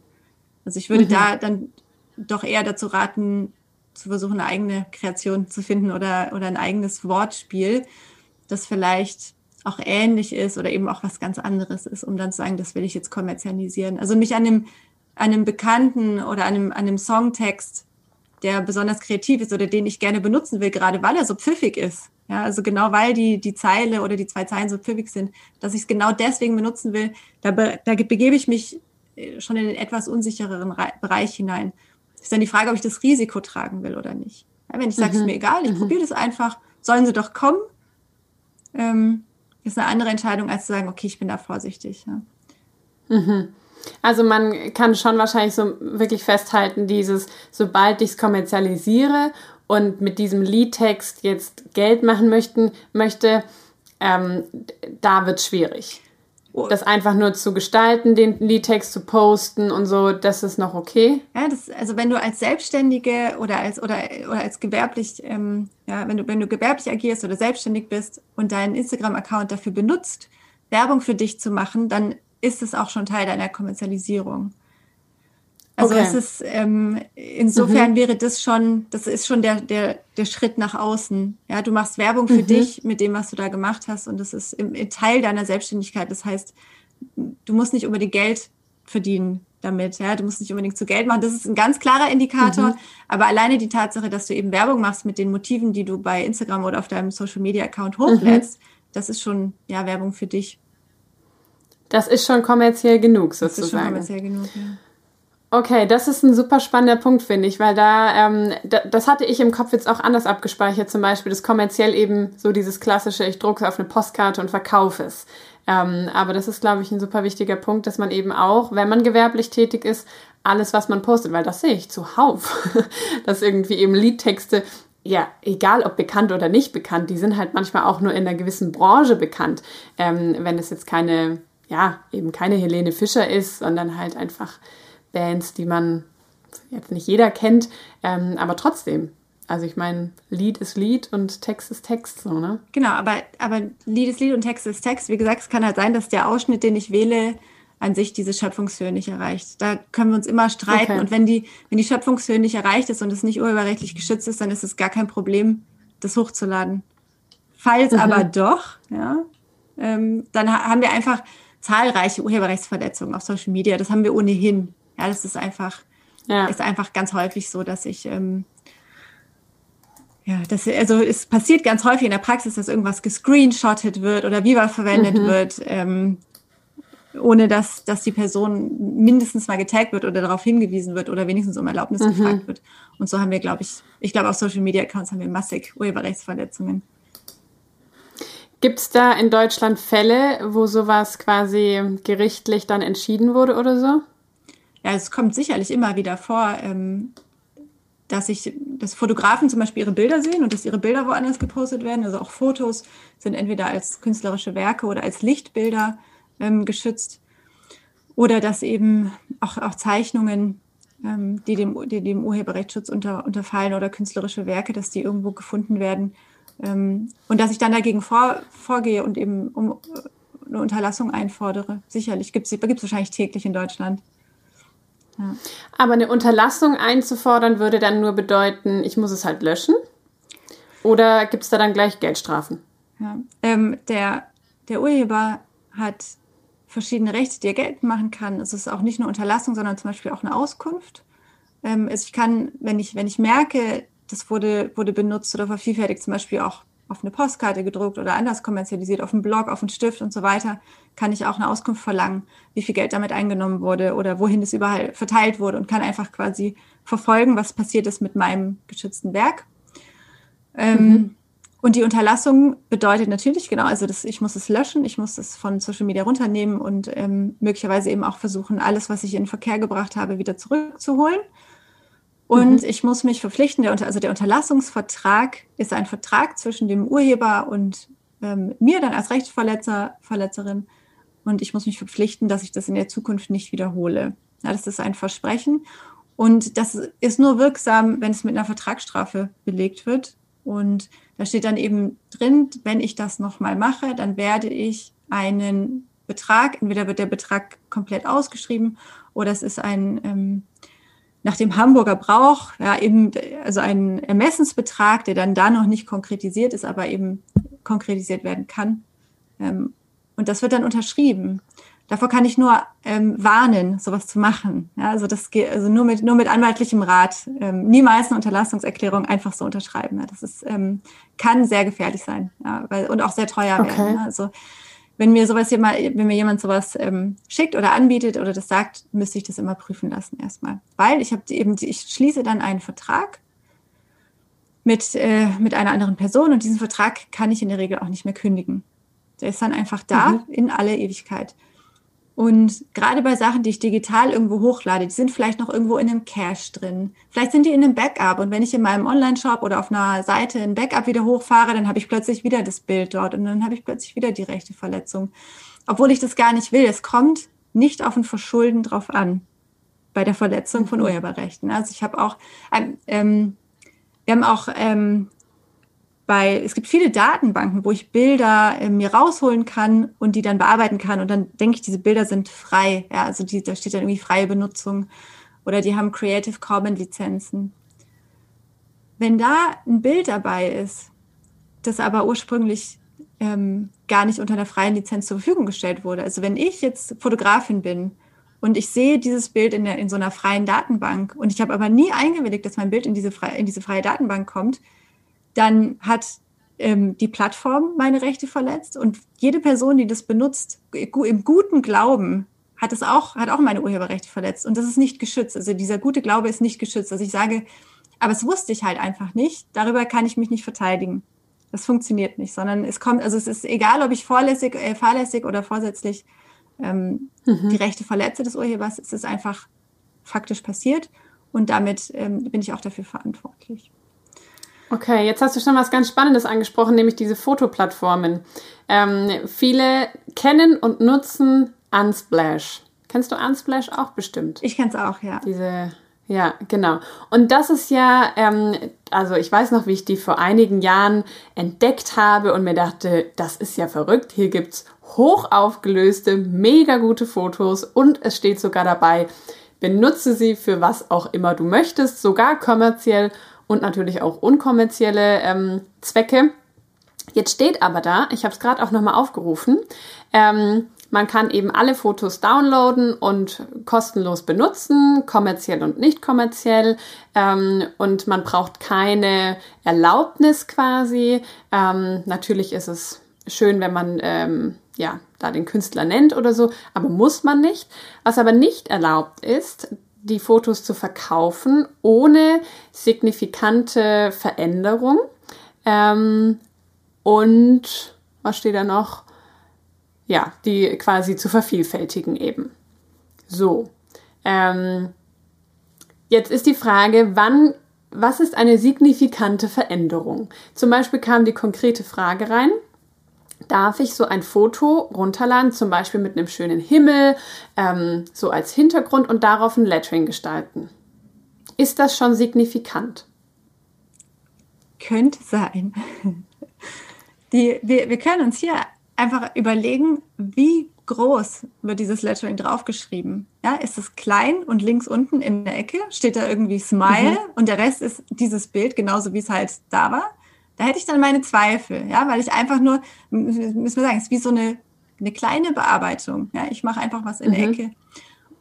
Also ich würde mhm. da dann doch eher dazu raten, zu versuchen, eine eigene Kreation zu finden oder, oder ein eigenes Wortspiel, das vielleicht auch ähnlich ist oder eben auch was ganz anderes ist, um dann zu sagen, das will ich jetzt kommerzialisieren. Also mich an einem, an einem bekannten oder an einem, an einem Songtext, der besonders kreativ ist oder den ich gerne benutzen will, gerade weil er so pfiffig ist. Ja, also genau weil die, die Zeile oder die zwei Zeilen so pfiffig sind, dass ich es genau deswegen benutzen will, da, da begebe ich mich äh, schon in den etwas unsichereren Bereich hinein. Ist dann die Frage, ob ich das Risiko tragen will oder nicht. Ja, wenn ich sage, es ist mhm. mir egal, ich mhm. probiere das einfach, sollen sie doch kommen, ähm, ist eine andere Entscheidung, als zu sagen, okay, ich bin da vorsichtig. Ja. Mhm. Also man kann schon wahrscheinlich so wirklich festhalten, dieses, sobald ich es kommerzialisiere und mit diesem Liedtext jetzt Geld machen möchten, möchte, ähm, da wird es schwierig. Oh. Das einfach nur zu gestalten, den Liedtext zu posten und so, das ist noch okay. Ja, das, also wenn du als Selbstständige oder als oder, oder als gewerblich, ähm, ja, wenn du, wenn du gewerblich agierst oder selbstständig bist und deinen Instagram-Account dafür benutzt, Werbung für dich zu machen, dann ist es auch schon Teil deiner Kommerzialisierung. Also okay. es ist ähm, insofern mhm. wäre das schon, das ist schon der, der, der Schritt nach außen. Ja, du machst Werbung für mhm. dich mit dem, was du da gemacht hast, und das ist im, im Teil deiner Selbstständigkeit. Das heißt, du musst nicht unbedingt Geld verdienen damit. Ja, du musst nicht unbedingt zu Geld machen. Das ist ein ganz klarer Indikator. Mhm. Aber alleine die Tatsache, dass du eben Werbung machst mit den Motiven, die du bei Instagram oder auf deinem Social Media Account hochlädst, mhm. das ist schon ja Werbung für dich. Das ist schon kommerziell genug sozusagen. Das ist schon kommerziell genug. Ja. Okay, das ist ein super spannender Punkt, finde ich, weil da, ähm, da, das hatte ich im Kopf jetzt auch anders abgespeichert, zum Beispiel das kommerziell eben so dieses klassische, ich drucke es auf eine Postkarte und verkaufe es. Ähm, aber das ist, glaube ich, ein super wichtiger Punkt, dass man eben auch, wenn man gewerblich tätig ist, alles, was man postet, weil das sehe ich zuhauf, *laughs* dass irgendwie eben Liedtexte ja, egal ob bekannt oder nicht bekannt, die sind halt manchmal auch nur in einer gewissen Branche bekannt. Ähm, wenn es jetzt keine, ja, eben keine Helene Fischer ist, sondern halt einfach Bands, die man jetzt nicht jeder kennt, ähm, aber trotzdem. Also ich meine, Lied ist Lied und Text ist Text, so, ne? Genau, aber, aber Lied ist Lied und Text ist Text. Wie gesagt, es kann halt sein, dass der Ausschnitt, den ich wähle, an sich diese Schöpfungshöhe nicht erreicht. Da können wir uns immer streiten. Okay. Und wenn die, wenn die Schöpfungshöhe nicht erreicht ist und es nicht urheberrechtlich geschützt ist, dann ist es gar kein Problem, das hochzuladen. Falls mhm. aber doch, ja, ähm, dann haben wir einfach zahlreiche Urheberrechtsverletzungen auf Social Media. Das haben wir ohnehin. Ja, das ist einfach, ja. ist einfach ganz häufig so, dass ich, ähm, ja, das, also es passiert ganz häufig in der Praxis, dass irgendwas gescreenshottet wird oder Viva verwendet mhm. wird, ähm, ohne dass, dass die Person mindestens mal getaggt wird oder darauf hingewiesen wird oder wenigstens um Erlaubnis mhm. gefragt wird. Und so haben wir, glaube ich, ich glaube, auf Social Media Accounts haben wir massig Urheberrechtsverletzungen. Gibt es da in Deutschland Fälle, wo sowas quasi gerichtlich dann entschieden wurde oder so? ja, es kommt sicherlich immer wieder vor, ähm, dass ich, dass Fotografen zum Beispiel ihre Bilder sehen und dass ihre Bilder woanders gepostet werden. Also auch Fotos sind entweder als künstlerische Werke oder als Lichtbilder ähm, geschützt. Oder dass eben auch, auch Zeichnungen, ähm, die, dem, die dem Urheberrechtsschutz unter, unterfallen oder künstlerische Werke, dass die irgendwo gefunden werden. Ähm, und dass ich dann dagegen vor, vorgehe und eben um eine Unterlassung einfordere. Sicherlich gibt es wahrscheinlich täglich in Deutschland. Aber eine Unterlassung einzufordern würde dann nur bedeuten, ich muss es halt löschen? Oder gibt es da dann gleich Geldstrafen? Ja. Ähm, der, der Urheber hat verschiedene Rechte, die er geltend machen kann. Es ist auch nicht nur Unterlassung, sondern zum Beispiel auch eine Auskunft. Ähm, also ich kann, wenn ich, wenn ich merke, das wurde, wurde benutzt oder vervielfältigt, zum Beispiel auch auf eine Postkarte gedruckt oder anders kommerzialisiert, auf einen Blog, auf einen Stift und so weiter, kann ich auch eine Auskunft verlangen, wie viel Geld damit eingenommen wurde oder wohin es überall verteilt wurde und kann einfach quasi verfolgen, was passiert ist mit meinem geschützten Werk. Ähm, mhm. Und die Unterlassung bedeutet natürlich genau, also das, ich muss es löschen, ich muss es von Social Media runternehmen und ähm, möglicherweise eben auch versuchen, alles, was ich in den Verkehr gebracht habe, wieder zurückzuholen. Und mhm. ich muss mich verpflichten, der, also der Unterlassungsvertrag ist ein Vertrag zwischen dem Urheber und ähm, mir dann als Rechtsverletzer, Verletzerin. Und ich muss mich verpflichten, dass ich das in der Zukunft nicht wiederhole. Ja, das ist ein Versprechen. Und das ist nur wirksam, wenn es mit einer Vertragsstrafe belegt wird. Und da steht dann eben drin, wenn ich das nochmal mache, dann werde ich einen Betrag, entweder wird der Betrag komplett ausgeschrieben oder es ist ein ähm, nach dem Hamburger Brauch, ja, eben, also ein Ermessensbetrag, der dann da noch nicht konkretisiert ist, aber eben konkretisiert werden kann. Ähm, und das wird dann unterschrieben. Davor kann ich nur ähm, warnen, sowas zu machen. Ja, also das geht also nur mit nur mit anwaltlichem Rat. Ähm, niemals eine Unterlassungserklärung einfach so unterschreiben. Ja, das ist ähm, kann sehr gefährlich sein, ja, weil, und auch sehr teuer okay. werden. Also wenn mir sowas jemand, wenn mir jemand sowas ähm, schickt oder anbietet oder das sagt, müsste ich das immer prüfen lassen erstmal, weil ich habe eben ich schließe dann einen Vertrag mit äh, mit einer anderen Person und diesen Vertrag kann ich in der Regel auch nicht mehr kündigen. Der ist dann einfach da mhm. in alle Ewigkeit. Und gerade bei Sachen, die ich digital irgendwo hochlade, die sind vielleicht noch irgendwo in einem Cache drin. Vielleicht sind die in einem Backup. Und wenn ich in meinem Online-Shop oder auf einer Seite ein Backup wieder hochfahre, dann habe ich plötzlich wieder das Bild dort und dann habe ich plötzlich wieder die rechte Verletzung. Obwohl ich das gar nicht will. Es kommt nicht auf ein Verschulden drauf an bei der Verletzung von mhm. Urheberrechten. Also ich habe auch, ähm, ähm, wir haben auch ähm, bei, es gibt viele Datenbanken, wo ich Bilder äh, mir rausholen kann und die dann bearbeiten kann. Und dann denke ich, diese Bilder sind frei. Ja, also die, da steht dann irgendwie freie Benutzung oder die haben Creative Commons Lizenzen. Wenn da ein Bild dabei ist, das aber ursprünglich ähm, gar nicht unter einer freien Lizenz zur Verfügung gestellt wurde. Also wenn ich jetzt Fotografin bin und ich sehe dieses Bild in, der, in so einer freien Datenbank und ich habe aber nie eingewilligt, dass mein Bild in diese, frei, in diese freie Datenbank kommt, dann hat ähm, die Plattform meine Rechte verletzt und jede Person, die das benutzt, im guten Glauben, hat es auch, hat auch meine Urheberrechte verletzt. Und das ist nicht geschützt. Also dieser gute Glaube ist nicht geschützt. Also ich sage, aber es wusste ich halt einfach nicht. Darüber kann ich mich nicht verteidigen. Das funktioniert nicht, sondern es kommt, also es ist egal, ob ich vorlässig, äh, fahrlässig oder vorsätzlich ähm, mhm. die Rechte verletze des Urhebers, es ist einfach faktisch passiert und damit ähm, bin ich auch dafür verantwortlich. Okay, jetzt hast du schon was ganz Spannendes angesprochen, nämlich diese Fotoplattformen. Ähm, viele kennen und nutzen Unsplash. Kennst du Unsplash auch bestimmt? Ich kenne es auch, ja. Diese, ja, genau. Und das ist ja, ähm, also ich weiß noch, wie ich die vor einigen Jahren entdeckt habe und mir dachte, das ist ja verrückt. Hier gibt's hochaufgelöste, mega gute Fotos und es steht sogar dabei, benutze sie für was auch immer du möchtest, sogar kommerziell und natürlich auch unkommerzielle ähm, Zwecke. Jetzt steht aber da, ich habe es gerade auch nochmal aufgerufen, ähm, man kann eben alle Fotos downloaden und kostenlos benutzen, kommerziell und nicht kommerziell. Ähm, und man braucht keine Erlaubnis quasi. Ähm, natürlich ist es schön, wenn man ähm, ja da den Künstler nennt oder so, aber muss man nicht. Was aber nicht erlaubt ist, die Fotos zu verkaufen ohne signifikante Veränderung. Ähm, und was steht da noch? Ja, die quasi zu vervielfältigen eben. So. Ähm, jetzt ist die Frage, wann, was ist eine signifikante Veränderung? Zum Beispiel kam die konkrete Frage rein, darf ich so ein Foto runterladen, zum Beispiel mit einem schönen Himmel, ähm, so als Hintergrund und darauf ein Lettering gestalten. Ist das schon signifikant? Könnte sein. Die, wir, wir können uns hier einfach überlegen, wie groß wird dieses Lettering draufgeschrieben. Ja, ist es klein und links unten in der Ecke steht da irgendwie Smile mhm. und der Rest ist dieses Bild, genauso wie es halt da war. Da hätte ich dann meine Zweifel, ja, weil ich einfach nur, müssen wir sagen, es ist wie so eine, eine kleine Bearbeitung. Ja, ich mache einfach was in mhm. der Ecke.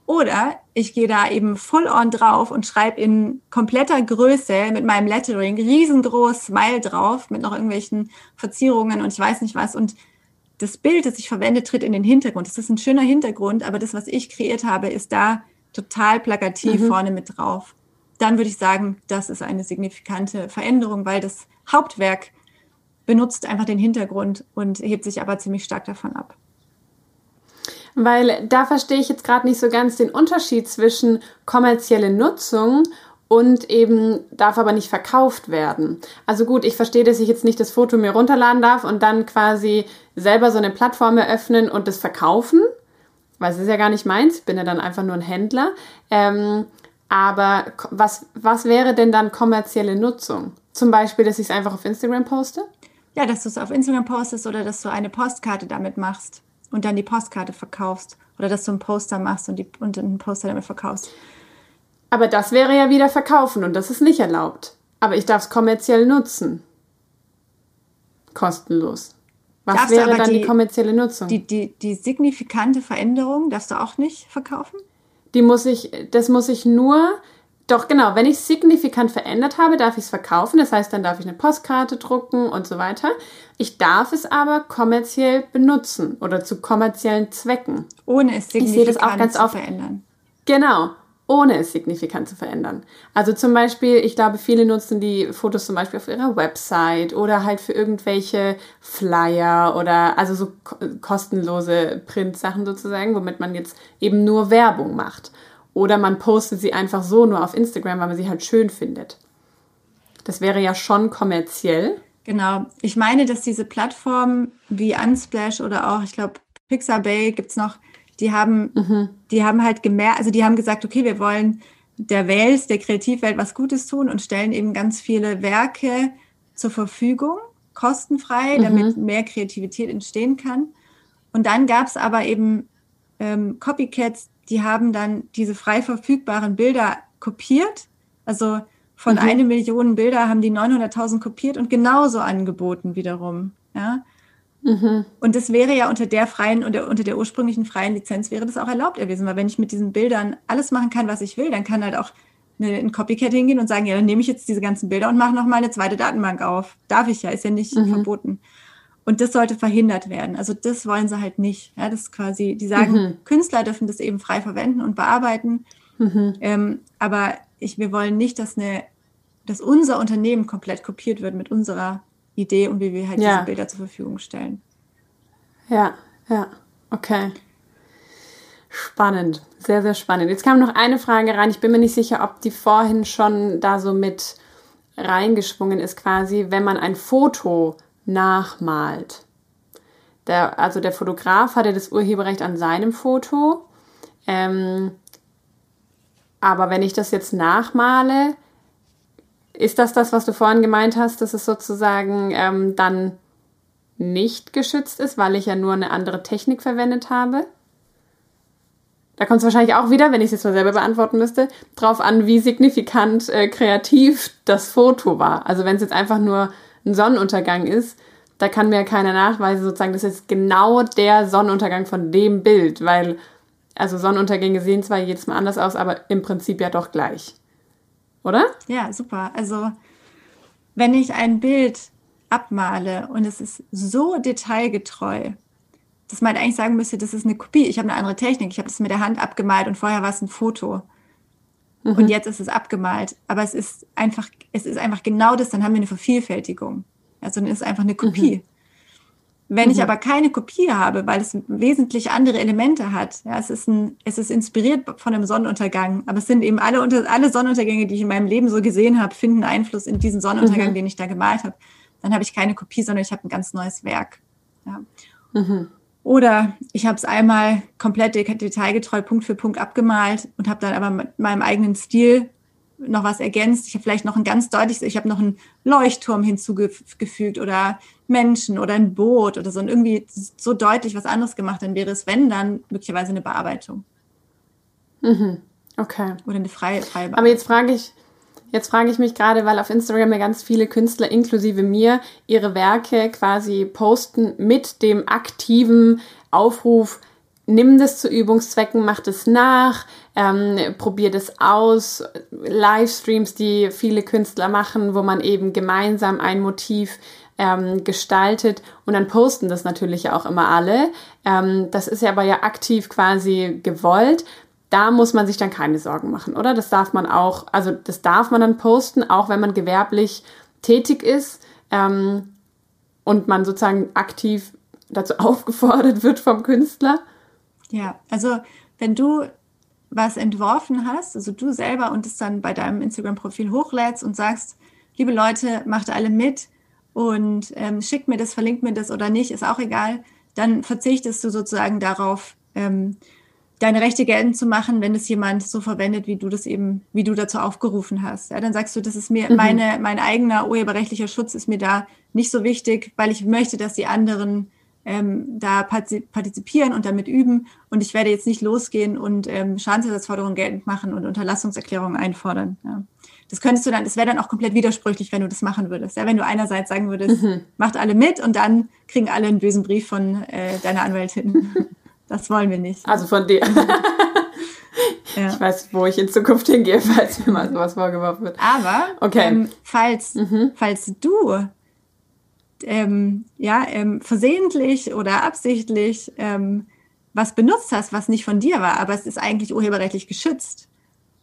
Oder ich gehe da eben full on drauf und schreibe in kompletter Größe mit meinem Lettering riesengroß Smile drauf mit noch irgendwelchen Verzierungen und ich weiß nicht was. Und das Bild, das ich verwende, tritt in den Hintergrund. Das ist ein schöner Hintergrund, aber das, was ich kreiert habe, ist da total plakativ mhm. vorne mit drauf. Dann würde ich sagen, das ist eine signifikante Veränderung, weil das Hauptwerk benutzt einfach den Hintergrund und hebt sich aber ziemlich stark davon ab. Weil da verstehe ich jetzt gerade nicht so ganz den Unterschied zwischen kommerzielle Nutzung und eben darf aber nicht verkauft werden. Also gut, ich verstehe, dass ich jetzt nicht das Foto mir runterladen darf und dann quasi selber so eine Plattform eröffnen und das verkaufen, weil es ist ja gar nicht meins, ich bin ja dann einfach nur ein Händler. Ähm, Aber was, was wäre denn dann kommerzielle Nutzung? Zum Beispiel, dass ich es einfach auf Instagram poste? Ja, dass du es auf Instagram postest oder dass du eine Postkarte damit machst und dann die Postkarte verkaufst. Oder dass du einen Poster machst und, die, und einen Poster damit verkaufst. Aber das wäre ja wieder verkaufen und das ist nicht erlaubt. Aber ich darf es kommerziell nutzen. Kostenlos. Was darfst wäre dann die, die, kommerzielle Nutzung? Die, die, die signifikante Veränderung darfst du auch nicht verkaufen? Die muss ich, das muss ich nur, doch genau, wenn ich es signifikant verändert habe, darf ich es verkaufen. Das heißt, dann darf ich eine Postkarte drucken und so weiter. Ich darf es aber kommerziell benutzen oder zu kommerziellen Zwecken. Ohne es signifikant ich sehe das auch ganz zu oft, verändern. Genau ohne es signifikant zu verändern. Also zum Beispiel, ich glaube, viele nutzen die Fotos zum Beispiel auf ihrer Website oder halt für irgendwelche Flyer oder also so kostenlose Printsachen sozusagen, womit man jetzt eben nur Werbung macht. Oder man postet sie einfach so nur auf Instagram, weil man sie halt schön findet. Das wäre ja schon kommerziell. Genau. Ich meine, dass diese Plattformen wie Unsplash oder auch, ich glaube, Pixabay gibt es noch, die haben, mhm. die haben halt gemerkt, also die haben gesagt, okay, wir wollen der Welt, der Kreativwelt was Gutes tun und stellen eben ganz viele Werke zur Verfügung, kostenfrei, mhm. damit mehr Kreativität entstehen kann. Und dann gab es aber eben ähm, Copycats, die haben dann diese frei verfügbaren Bilder kopiert. Also von mhm. eine Million Bilder haben die 900.000 kopiert und genauso angeboten wiederum. Ja, Mhm. Und das wäre ja unter der freien, unter, unter der ursprünglichen freien Lizenz wäre das auch erlaubt gewesen, weil wenn ich mit diesen Bildern alles machen kann, was ich will, dann kann halt auch eine, ein Copycat hingehen und sagen, ja, dann nehme ich jetzt diese ganzen Bilder und mache nochmal eine zweite Datenbank auf. Darf ich ja, ist ja nicht mhm. verboten. Und das sollte verhindert werden. Also das wollen sie halt nicht. Ja, das ist quasi, die sagen, mhm. Künstler dürfen das eben frei verwenden und bearbeiten. Mhm. Ähm, aber ich, wir wollen nicht, dass eine, dass unser Unternehmen komplett kopiert wird mit unserer Idee und wie wir halt ja. diese Bilder zur Verfügung stellen. Ja, ja, okay. Spannend, sehr, sehr spannend. Jetzt kam noch eine Frage rein. Ich bin mir nicht sicher, ob die vorhin schon da so mit reingeschwungen ist, quasi, wenn man ein Foto nachmalt. Der, also der Fotograf hatte das Urheberrecht an seinem Foto. Ähm, aber wenn ich das jetzt nachmale, ist das das, was du vorhin gemeint hast, dass es sozusagen ähm, dann nicht geschützt ist, weil ich ja nur eine andere Technik verwendet habe? Da kommt es wahrscheinlich auch wieder, wenn ich es jetzt mal selber beantworten müsste, drauf an, wie signifikant äh, kreativ das Foto war. Also wenn es jetzt einfach nur ein Sonnenuntergang ist, da kann mir keiner nachweisen, sozusagen, das ist genau der Sonnenuntergang von dem Bild, weil, also Sonnenuntergänge sehen zwar jedes Mal anders aus, aber im Prinzip ja doch gleich oder? Ja, super. Also wenn ich ein Bild abmale und es ist so detailgetreu, dass man eigentlich sagen müsste, das ist eine Kopie. Ich habe eine andere Technik. Ich habe das mit der Hand abgemalt und vorher war es ein Foto. Mhm. Und jetzt ist es abgemalt. Aber es ist einfach, es ist einfach genau das, dann haben wir eine Vervielfältigung. Also dann ist es einfach eine Kopie. Mhm. Wenn mhm. ich aber keine Kopie habe, weil es wesentlich andere Elemente hat, ja, es ist ein, es ist inspiriert von einem Sonnenuntergang, aber es sind eben alle unter, alle Sonnenuntergänge, die ich in meinem Leben so gesehen habe, finden Einfluss in diesen Sonnenuntergang, mhm. den ich da gemalt habe. Dann habe ich keine Kopie, sondern ich habe ein ganz neues Werk. Ja. Mhm. Oder ich habe es einmal komplett detailgetreu Punkt für Punkt abgemalt und habe dann aber mit meinem eigenen Stil noch was ergänzt. Ich habe vielleicht noch ein ganz deutliches, ich habe noch einen Leuchtturm hinzugefügt oder Menschen oder ein Boot oder so und irgendwie so deutlich was anderes gemacht, dann wäre es, wenn, dann möglicherweise eine Bearbeitung. Mhm. Okay. Oder eine freie, freie Bearbeitung. Aber jetzt frage ich, jetzt frage ich mich gerade, weil auf Instagram ja ganz viele Künstler, inklusive mir, ihre Werke quasi posten mit dem aktiven Aufruf, nimm das zu Übungszwecken, mach das nach, ähm, probier das aus. Livestreams, die viele Künstler machen, wo man eben gemeinsam ein Motiv ähm, gestaltet und dann posten das natürlich auch immer alle. Ähm, das ist ja aber ja aktiv quasi gewollt. Da muss man sich dann keine Sorgen machen, oder? Das darf man auch, also das darf man dann posten, auch wenn man gewerblich tätig ist ähm, und man sozusagen aktiv dazu *laughs* aufgefordert wird vom Künstler. Ja, also wenn du was entworfen hast, also du selber und es dann bei deinem Instagram-Profil hochlädst und sagst, liebe Leute, macht alle mit und ähm, schickt mir das, verlinkt mir das oder nicht, ist auch egal, dann verzichtest du sozusagen darauf, ähm, deine Rechte geltend zu machen, wenn es jemand so verwendet, wie du das eben, wie du dazu aufgerufen hast. Ja, dann sagst du, das ist mir, mhm. meine, mein eigener urheberrechtlicher Schutz ist mir da nicht so wichtig, weil ich möchte, dass die anderen ähm, da partizipieren und damit üben. Und ich werde jetzt nicht losgehen und ähm, Schadensersatzforderungen geltend machen und Unterlassungserklärungen einfordern. Ja. Das könntest du dann, das wäre dann auch komplett widersprüchlich, wenn du das machen würdest. Ja, wenn du einerseits sagen würdest, mhm. macht alle mit und dann kriegen alle einen bösen Brief von äh, deiner Anwältin. *laughs* Das wollen wir nicht. Also von dir. *laughs* ja. Ich weiß, wo ich in Zukunft hingehe, *laughs* falls mir mal sowas vorgeworfen wird. Aber okay. ähm, falls, mhm. falls du ähm, ja, ähm, versehentlich oder absichtlich ähm, was benutzt hast, was nicht von dir war, aber es ist eigentlich urheberrechtlich geschützt.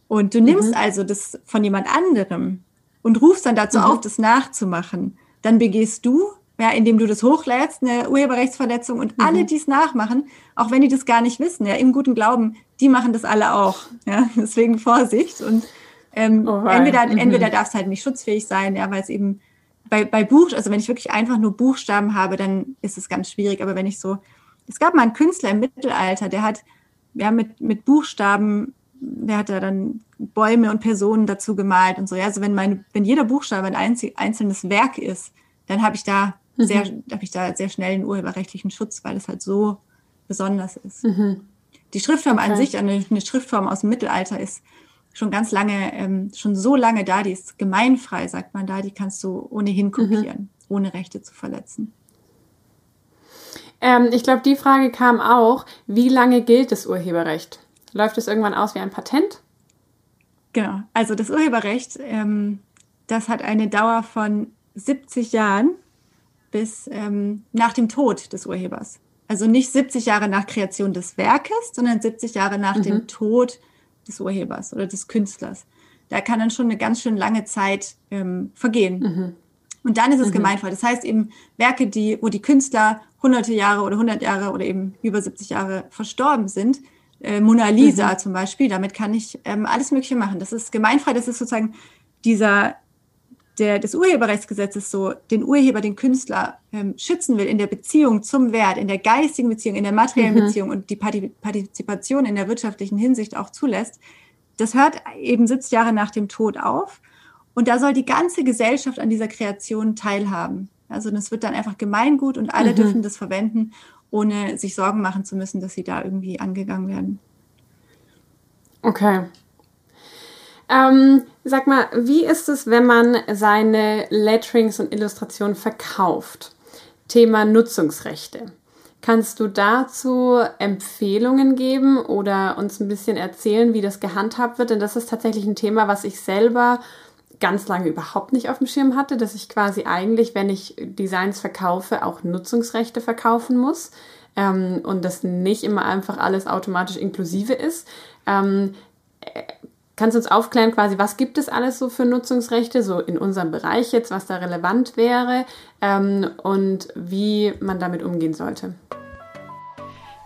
Und du nimmst mhm. also das von jemand anderem und rufst dann dazu mhm. auf, das nachzumachen. Dann begehst du, ja, indem du das hochlädst, eine Urheberrechtsverletzung und mhm. alle, die es nachmachen, auch wenn die das gar nicht wissen, ja, im guten Glauben, die machen das alle auch. Ja, *laughs* deswegen Vorsicht. Und ähm, oh entweder, mhm. entweder darf es halt nicht schutzfähig sein, ja, weil es eben bei, bei Buch, also wenn ich wirklich einfach nur Buchstaben habe, dann ist es ganz schwierig. Aber wenn ich so, es gab mal einen Künstler im Mittelalter, der hat ja mit, mit Buchstaben, der hat da dann Bäume und Personen dazu gemalt und so. Ja, also wenn meine, wenn jeder Buchstabe ein einzelnes Werk ist, dann habe ich da mhm. sehr, habe ich da sehr schnell einen urheberrechtlichen Schutz, weil es halt so besonders ist. Mhm. Die Schriftform okay. an sich, eine, eine Schriftform aus dem Mittelalter ist schon ganz lange, ähm, schon so lange da, die ist gemeinfrei, sagt man da, die kannst du ohnehin mhm. kopieren, mhm. ohne Rechte zu verletzen. Ähm, ich glaube, die Frage kam auch, wie lange gilt das Urheberrecht? Läuft es irgendwann aus wie ein Patent? Genau, also das Urheberrecht, ähm, das hat eine Dauer von 70 Jahren bis ähm, nach dem Tod des Urhebers. Also nicht 70 Jahre nach Kreation des Werkes, sondern 70 Jahre nach mhm. dem Tod des Urhebers oder des Künstlers. Da kann dann schon eine ganz schön lange Zeit ähm, vergehen. Mhm. Und dann ist es mhm. gemeinvoll. Das heißt eben Werke, die, wo die Künstler hunderte Jahre oder hundert Jahre oder eben über 70 Jahre verstorben sind, äh, Mona Lisa mhm. zum Beispiel, damit kann ich ähm, alles Mögliche machen. Das ist gemeinfrei, das ist sozusagen dieser, der, des Urheberrechtsgesetzes so den Urheber, den Künstler ähm, schützen will in der Beziehung zum Wert, in der geistigen Beziehung, in der materiellen mhm. Beziehung und die Partizipation in der wirtschaftlichen Hinsicht auch zulässt, das hört eben 70 Jahre nach dem Tod auf. Und da soll die ganze Gesellschaft an dieser Kreation teilhaben. Also das wird dann einfach Gemeingut und alle mhm. dürfen das verwenden, ohne sich Sorgen machen zu müssen, dass sie da irgendwie angegangen werden. Okay. Ähm, sag mal, wie ist es, wenn man seine Letterings und Illustrationen verkauft? Thema Nutzungsrechte. Kannst du dazu Empfehlungen geben oder uns ein bisschen erzählen, wie das gehandhabt wird? Denn das ist tatsächlich ein Thema, was ich selber ganz lange überhaupt nicht auf dem Schirm hatte, dass ich quasi eigentlich, wenn ich Designs verkaufe, auch Nutzungsrechte verkaufen muss ähm, und das nicht immer einfach alles automatisch inklusive ist. Ähm, Kannst du uns aufklären, quasi, was gibt es alles so für Nutzungsrechte, so in unserem Bereich jetzt, was da relevant wäre ähm, und wie man damit umgehen sollte?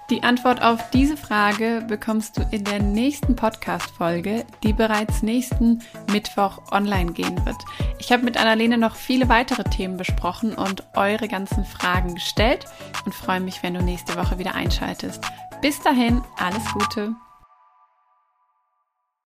Die Antwort auf diese Frage bekommst du in der nächsten Podcast-Folge, die bereits nächsten Mittwoch online gehen wird. Ich habe mit Annalene noch viele weitere Themen besprochen und eure ganzen Fragen gestellt und freue mich, wenn du nächste Woche wieder einschaltest. Bis dahin, alles Gute!